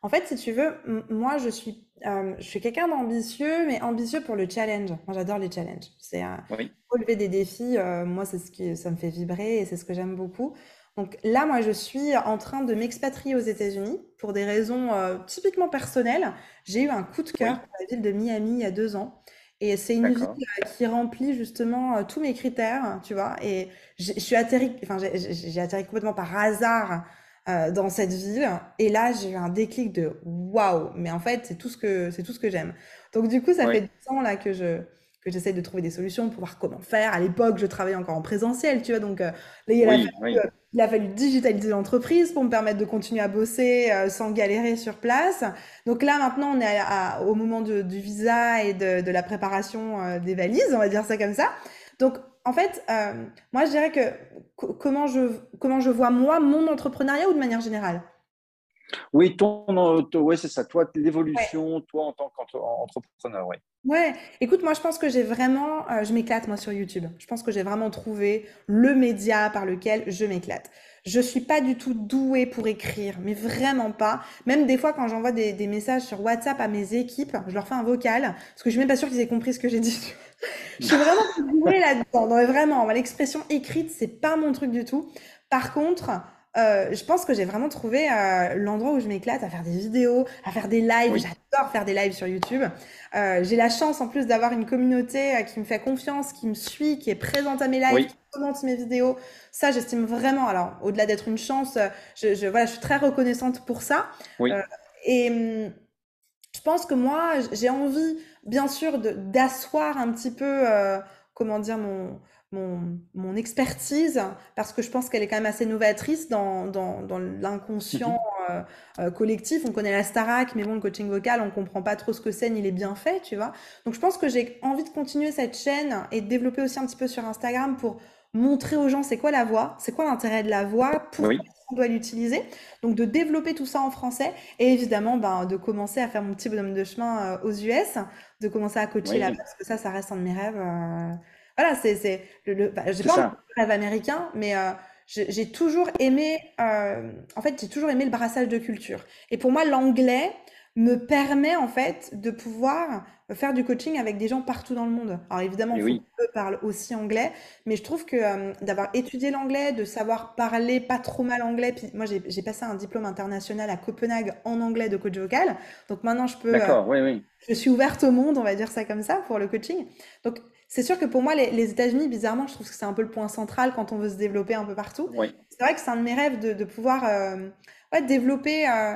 B: En fait, si tu veux, moi, je suis, euh, je suis quelqu'un d'ambitieux, mais ambitieux pour le challenge. Moi, j'adore les challenges. C'est euh, relever des défis. Euh, moi, c'est ce qui, ça me fait vibrer et c'est ce que j'aime beaucoup. Donc là, moi, je suis en train de m'expatrier aux États-Unis pour des raisons euh, typiquement personnelles. J'ai eu un coup de cœur pour la ville de Miami il y a deux ans. Et c'est une ville qui remplit justement tous mes critères, tu vois. Et je suis atterri, enfin, j'ai atterri complètement par hasard euh, dans cette ville. Et là, j'ai eu un déclic de waouh, mais en fait, c'est tout ce que c'est tout ce que j'aime. Donc du coup, ça fait 10 ans là que je que j'essaie de trouver des solutions pour voir comment faire. À l'époque, je travaillais encore en présentiel, tu vois. Donc euh, là, il, a fallu, euh, il, a fallu, digitaliser l'entreprise pour me permettre de continuer à bosser sans galérer sur place. Donc là, maintenant, on est au moment du visa et de, de la préparation des valises, on va dire ça comme ça. Donc en fait, euh, moi, je dirais que comment je, comment je vois moi mon entrepreneuriat ou de manière générale?
C: Oui, ton, ouais, c'est ça. Toi, l'évolution, toi en tant qu'entrepreneur, oui.
B: Ouais, écoute, moi je pense que j'ai vraiment, euh, je m'éclate moi sur YouTube. Je pense que j'ai vraiment trouvé le média par lequel je m'éclate. Je suis pas du tout douée pour écrire, mais vraiment pas. Même des fois quand j'envoie des, des, messages sur WhatsApp à mes équipes, je leur fais un vocal parce que je suis même pas sûre qu'ils aient compris ce que j'ai dit. je suis vraiment douée là-dedans. Non, vraiment, l'expression écrite c'est pas mon truc du tout. Par contre, euh, je pense que j'ai vraiment trouvé euh, l'endroit où je m'éclate à faire des vidéos, à faire des lives. J'adore faire des lives sur YouTube. Euh, j'ai la chance en plus d'avoir une communauté qui me fait confiance, qui me suit, qui est présente à mes lives, qui commente mes vidéos. Ça, j'estime vraiment. Alors, au-delà d'être une chance, je, voilà, je suis très reconnaissante pour ça. et hum, je pense que moi, j'ai envie, bien sûr, d'asseoir un petit peu, comment dire, mon mon, mon, expertise, parce que je pense qu'elle est quand même assez novatrice dans, dans, dans l'inconscient euh, euh, collectif. On connaît la Starac, mais bon, le coaching vocal, on comprend pas trop ce que c'est, ni les bienfaits, tu vois. Donc je pense que j'ai envie de continuer cette chaîne et de développer aussi un petit peu sur Instagram pour montrer aux gens c'est quoi la voix, c'est quoi l'intérêt de la voix, pourquoi on doit l'utiliser. Donc de développer tout ça en français et évidemment ben, de commencer à faire mon petit bonhomme de chemin euh, aux US, de commencer à coacher là parce que ça, ça reste un de mes rêves voilà, c'est le, le bah, j'ai pas un rêve américain, mais euh, j'ai toujours aimé, euh, en fait, j'ai toujours aimé le brassage de culture. Et pour moi, l'anglais me permet en fait de pouvoir faire du coaching avec des gens partout dans le monde. Alors évidemment, oui. eux parlent aussi anglais, mais je trouve que euh, d'avoir étudié l'anglais, de savoir parler pas trop mal anglais, puis moi j'ai passé un diplôme international à Copenhague en anglais de coach vocal, donc maintenant je peux,
C: D'accord, oui, oui.
B: je suis ouverte au monde, on va dire ça comme ça, pour le coaching. Donc c'est sûr que pour moi, les, États-Unis, bizarrement, je trouve que c'est un peu le point central quand on veut se développer un peu partout. C'est vrai que c'est un de mes rêves de, pouvoir euh, développer, euh,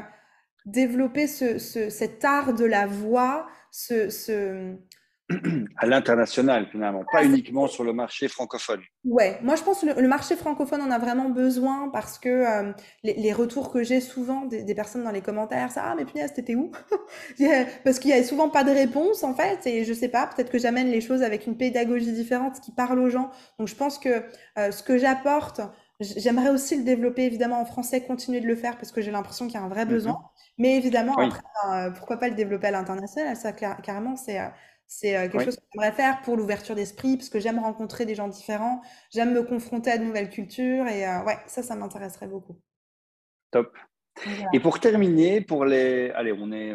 B: développer ce, cet art de la voix, ce, *clears throat*
C: à l'international finalement, pas uniquement sur le marché francophone.
B: Ouais, moi je pense que le, marché francophone en a vraiment besoin parce que euh, les, retours que j'ai souvent des, personnes dans les commentaires, ça ah mais punaise t'étais où? *laughs* Parce qu'il y a souvent pas de réponse en fait et je sais pas, peut-être que j'amène les choses avec une pédagogie différente qui parle aux gens. Donc je pense que euh, ce que j'apporte, j'aimerais aussi le développer évidemment en français, continuer de le faire parce que j'ai l'impression qu'il y a un vrai mm-hmm. besoin. Mais évidemment, après, ben, pourquoi pas le développer à l'international? Ça, carrément, c'est c'est euh, quelque chose que j'aimerais faire pour l'ouverture d'esprit, parce que j'aime rencontrer des gens différents, j'aime me confronter à de nouvelles cultures, et euh, ouais, ça, ça m'intéresserait beaucoup.
C: Top. Et pour terminer, pour les, allez, on est,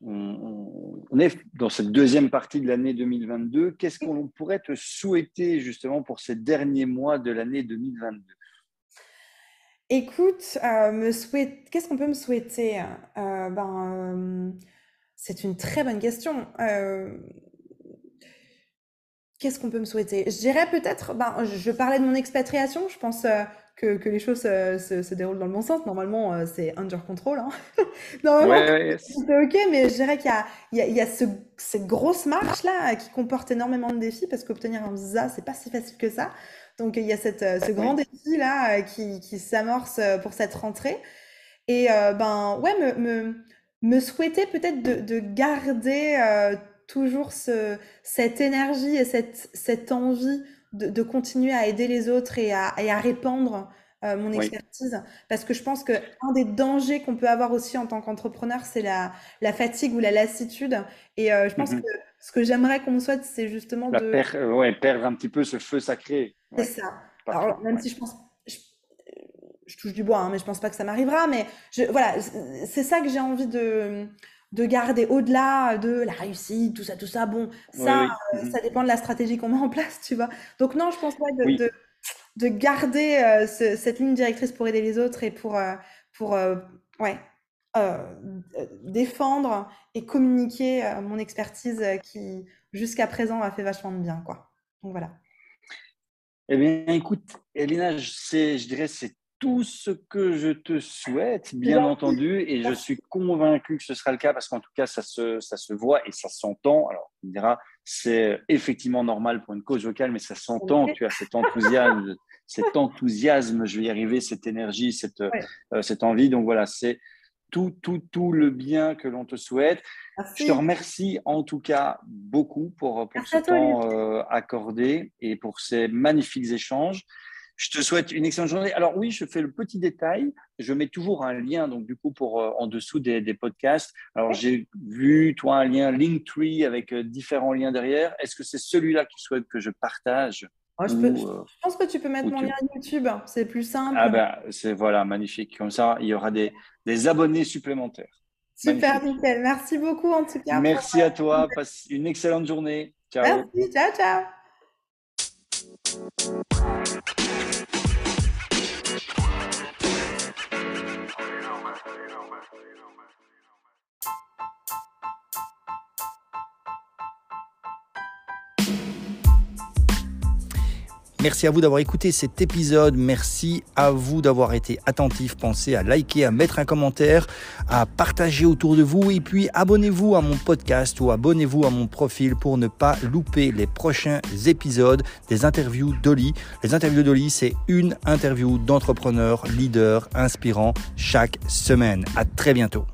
C: on, est dans cette deuxième partie de l'année 2022. Qu'est-ce qu'on pourrait te souhaiter justement pour ces derniers mois de l'année 2022
B: Écoute, euh, me souhaite... qu'est-ce qu'on peut me souhaiter? Ben, c'est une très bonne question. Euh, qu'est-ce qu'on peut me souhaiter? Je dirais peut-être, ben, je parlais de mon expatriation, je pense euh, que, les choses euh, se, déroulent dans le bon sens. Normalement, c'est under control. Hein. *laughs* Normalement, *laughs* c'est OK, mais je dirais qu'il y a, il y a, cette grosse marche-là qui comporte énormément de défis parce qu'obtenir un visa, c'est pas si facile que ça. Donc, il y a cette, ce grand défi-là qui, qui s'amorce pour cette rentrée. Et ben, ouais, me me souhaiter peut-être de, garder euh, toujours ce, cette énergie et cette, cette envie de, continuer à aider les autres et à, et à répandre euh, mon expertise. Parce que je pense qu'un des dangers qu'on peut avoir aussi en tant qu'entrepreneur, c'est la, la, fatigue ou la lassitude. Et euh, je pense mm-hmm. que ce que j'aimerais qu'on me souhaite, c'est justement de...
C: ouais, perdre un petit peu ce feu sacré.
B: C'est ça. Alors, même si je pense je touche du bois, hein, mais je pense pas que ça m'arrivera. Mais je, voilà, c'est ça que j'ai envie de, de garder au-delà de la réussite, tout ça, tout ça. Bon, ça, euh, mhm. ça dépend de la stratégie qu'on met en place, tu vois. Donc non, je pense pas de, de garder cette ligne directrice pour aider les autres et pour, pour ouais, défendre et communiquer mon expertise qui, jusqu'à présent, a fait vachement de bien. Quoi. Donc voilà.
C: Eh bien, écoute, Elina, je, je dirais c'est tout ce que je te souhaite, bien entendu, et je suis convaincu que ce sera le cas parce qu'en tout cas, ça se, ça se voit et ça s'entend. Alors, on dira, c'est effectivement normal pour une cause vocale, mais ça s'entend tu as cet enthousiasme, *laughs* cet enthousiasme, je vais y arriver, cette énergie, cette, euh, cette envie. Donc voilà, c'est tout, tout, tout le bien que l'on te souhaite. Je te remercie en tout cas beaucoup pour, pour ce temps euh, accordé et pour ces magnifiques échanges. Je te souhaite une excellente journée. Alors oui, je fais le petit détail. Je mets toujours un lien, donc du coup, pour euh, en dessous des, des podcasts. Alors j'ai vu, toi, un lien Linktree avec euh, différents liens derrière. Est-ce que c'est celui-là que tu souhaites que je partage
B: euh, je, pense que tu peux mettre mon lien YouTube, c'est plus simple.
C: Ah ben, c'est voilà, magnifique. Comme ça, il y aura des, des abonnés supplémentaires.
B: Super, nickel. Merci beaucoup en tout cas.
C: Merci à toi. Passe une excellente journée.
B: Ciao. Merci. Ciao, ciao.
A: Merci à vous d'avoir écouté cet épisode. Merci à vous d'avoir été attentif. Pensez à liker, à mettre un commentaire, à partager autour de vous et puis abonnez-vous à mon podcast ou abonnez-vous à mon profil pour ne pas louper les prochains épisodes des interviews d'Oli. Les interviews d'Oli, c'est une interview d'entrepreneur, leader, inspirant chaque semaine. À très bientôt.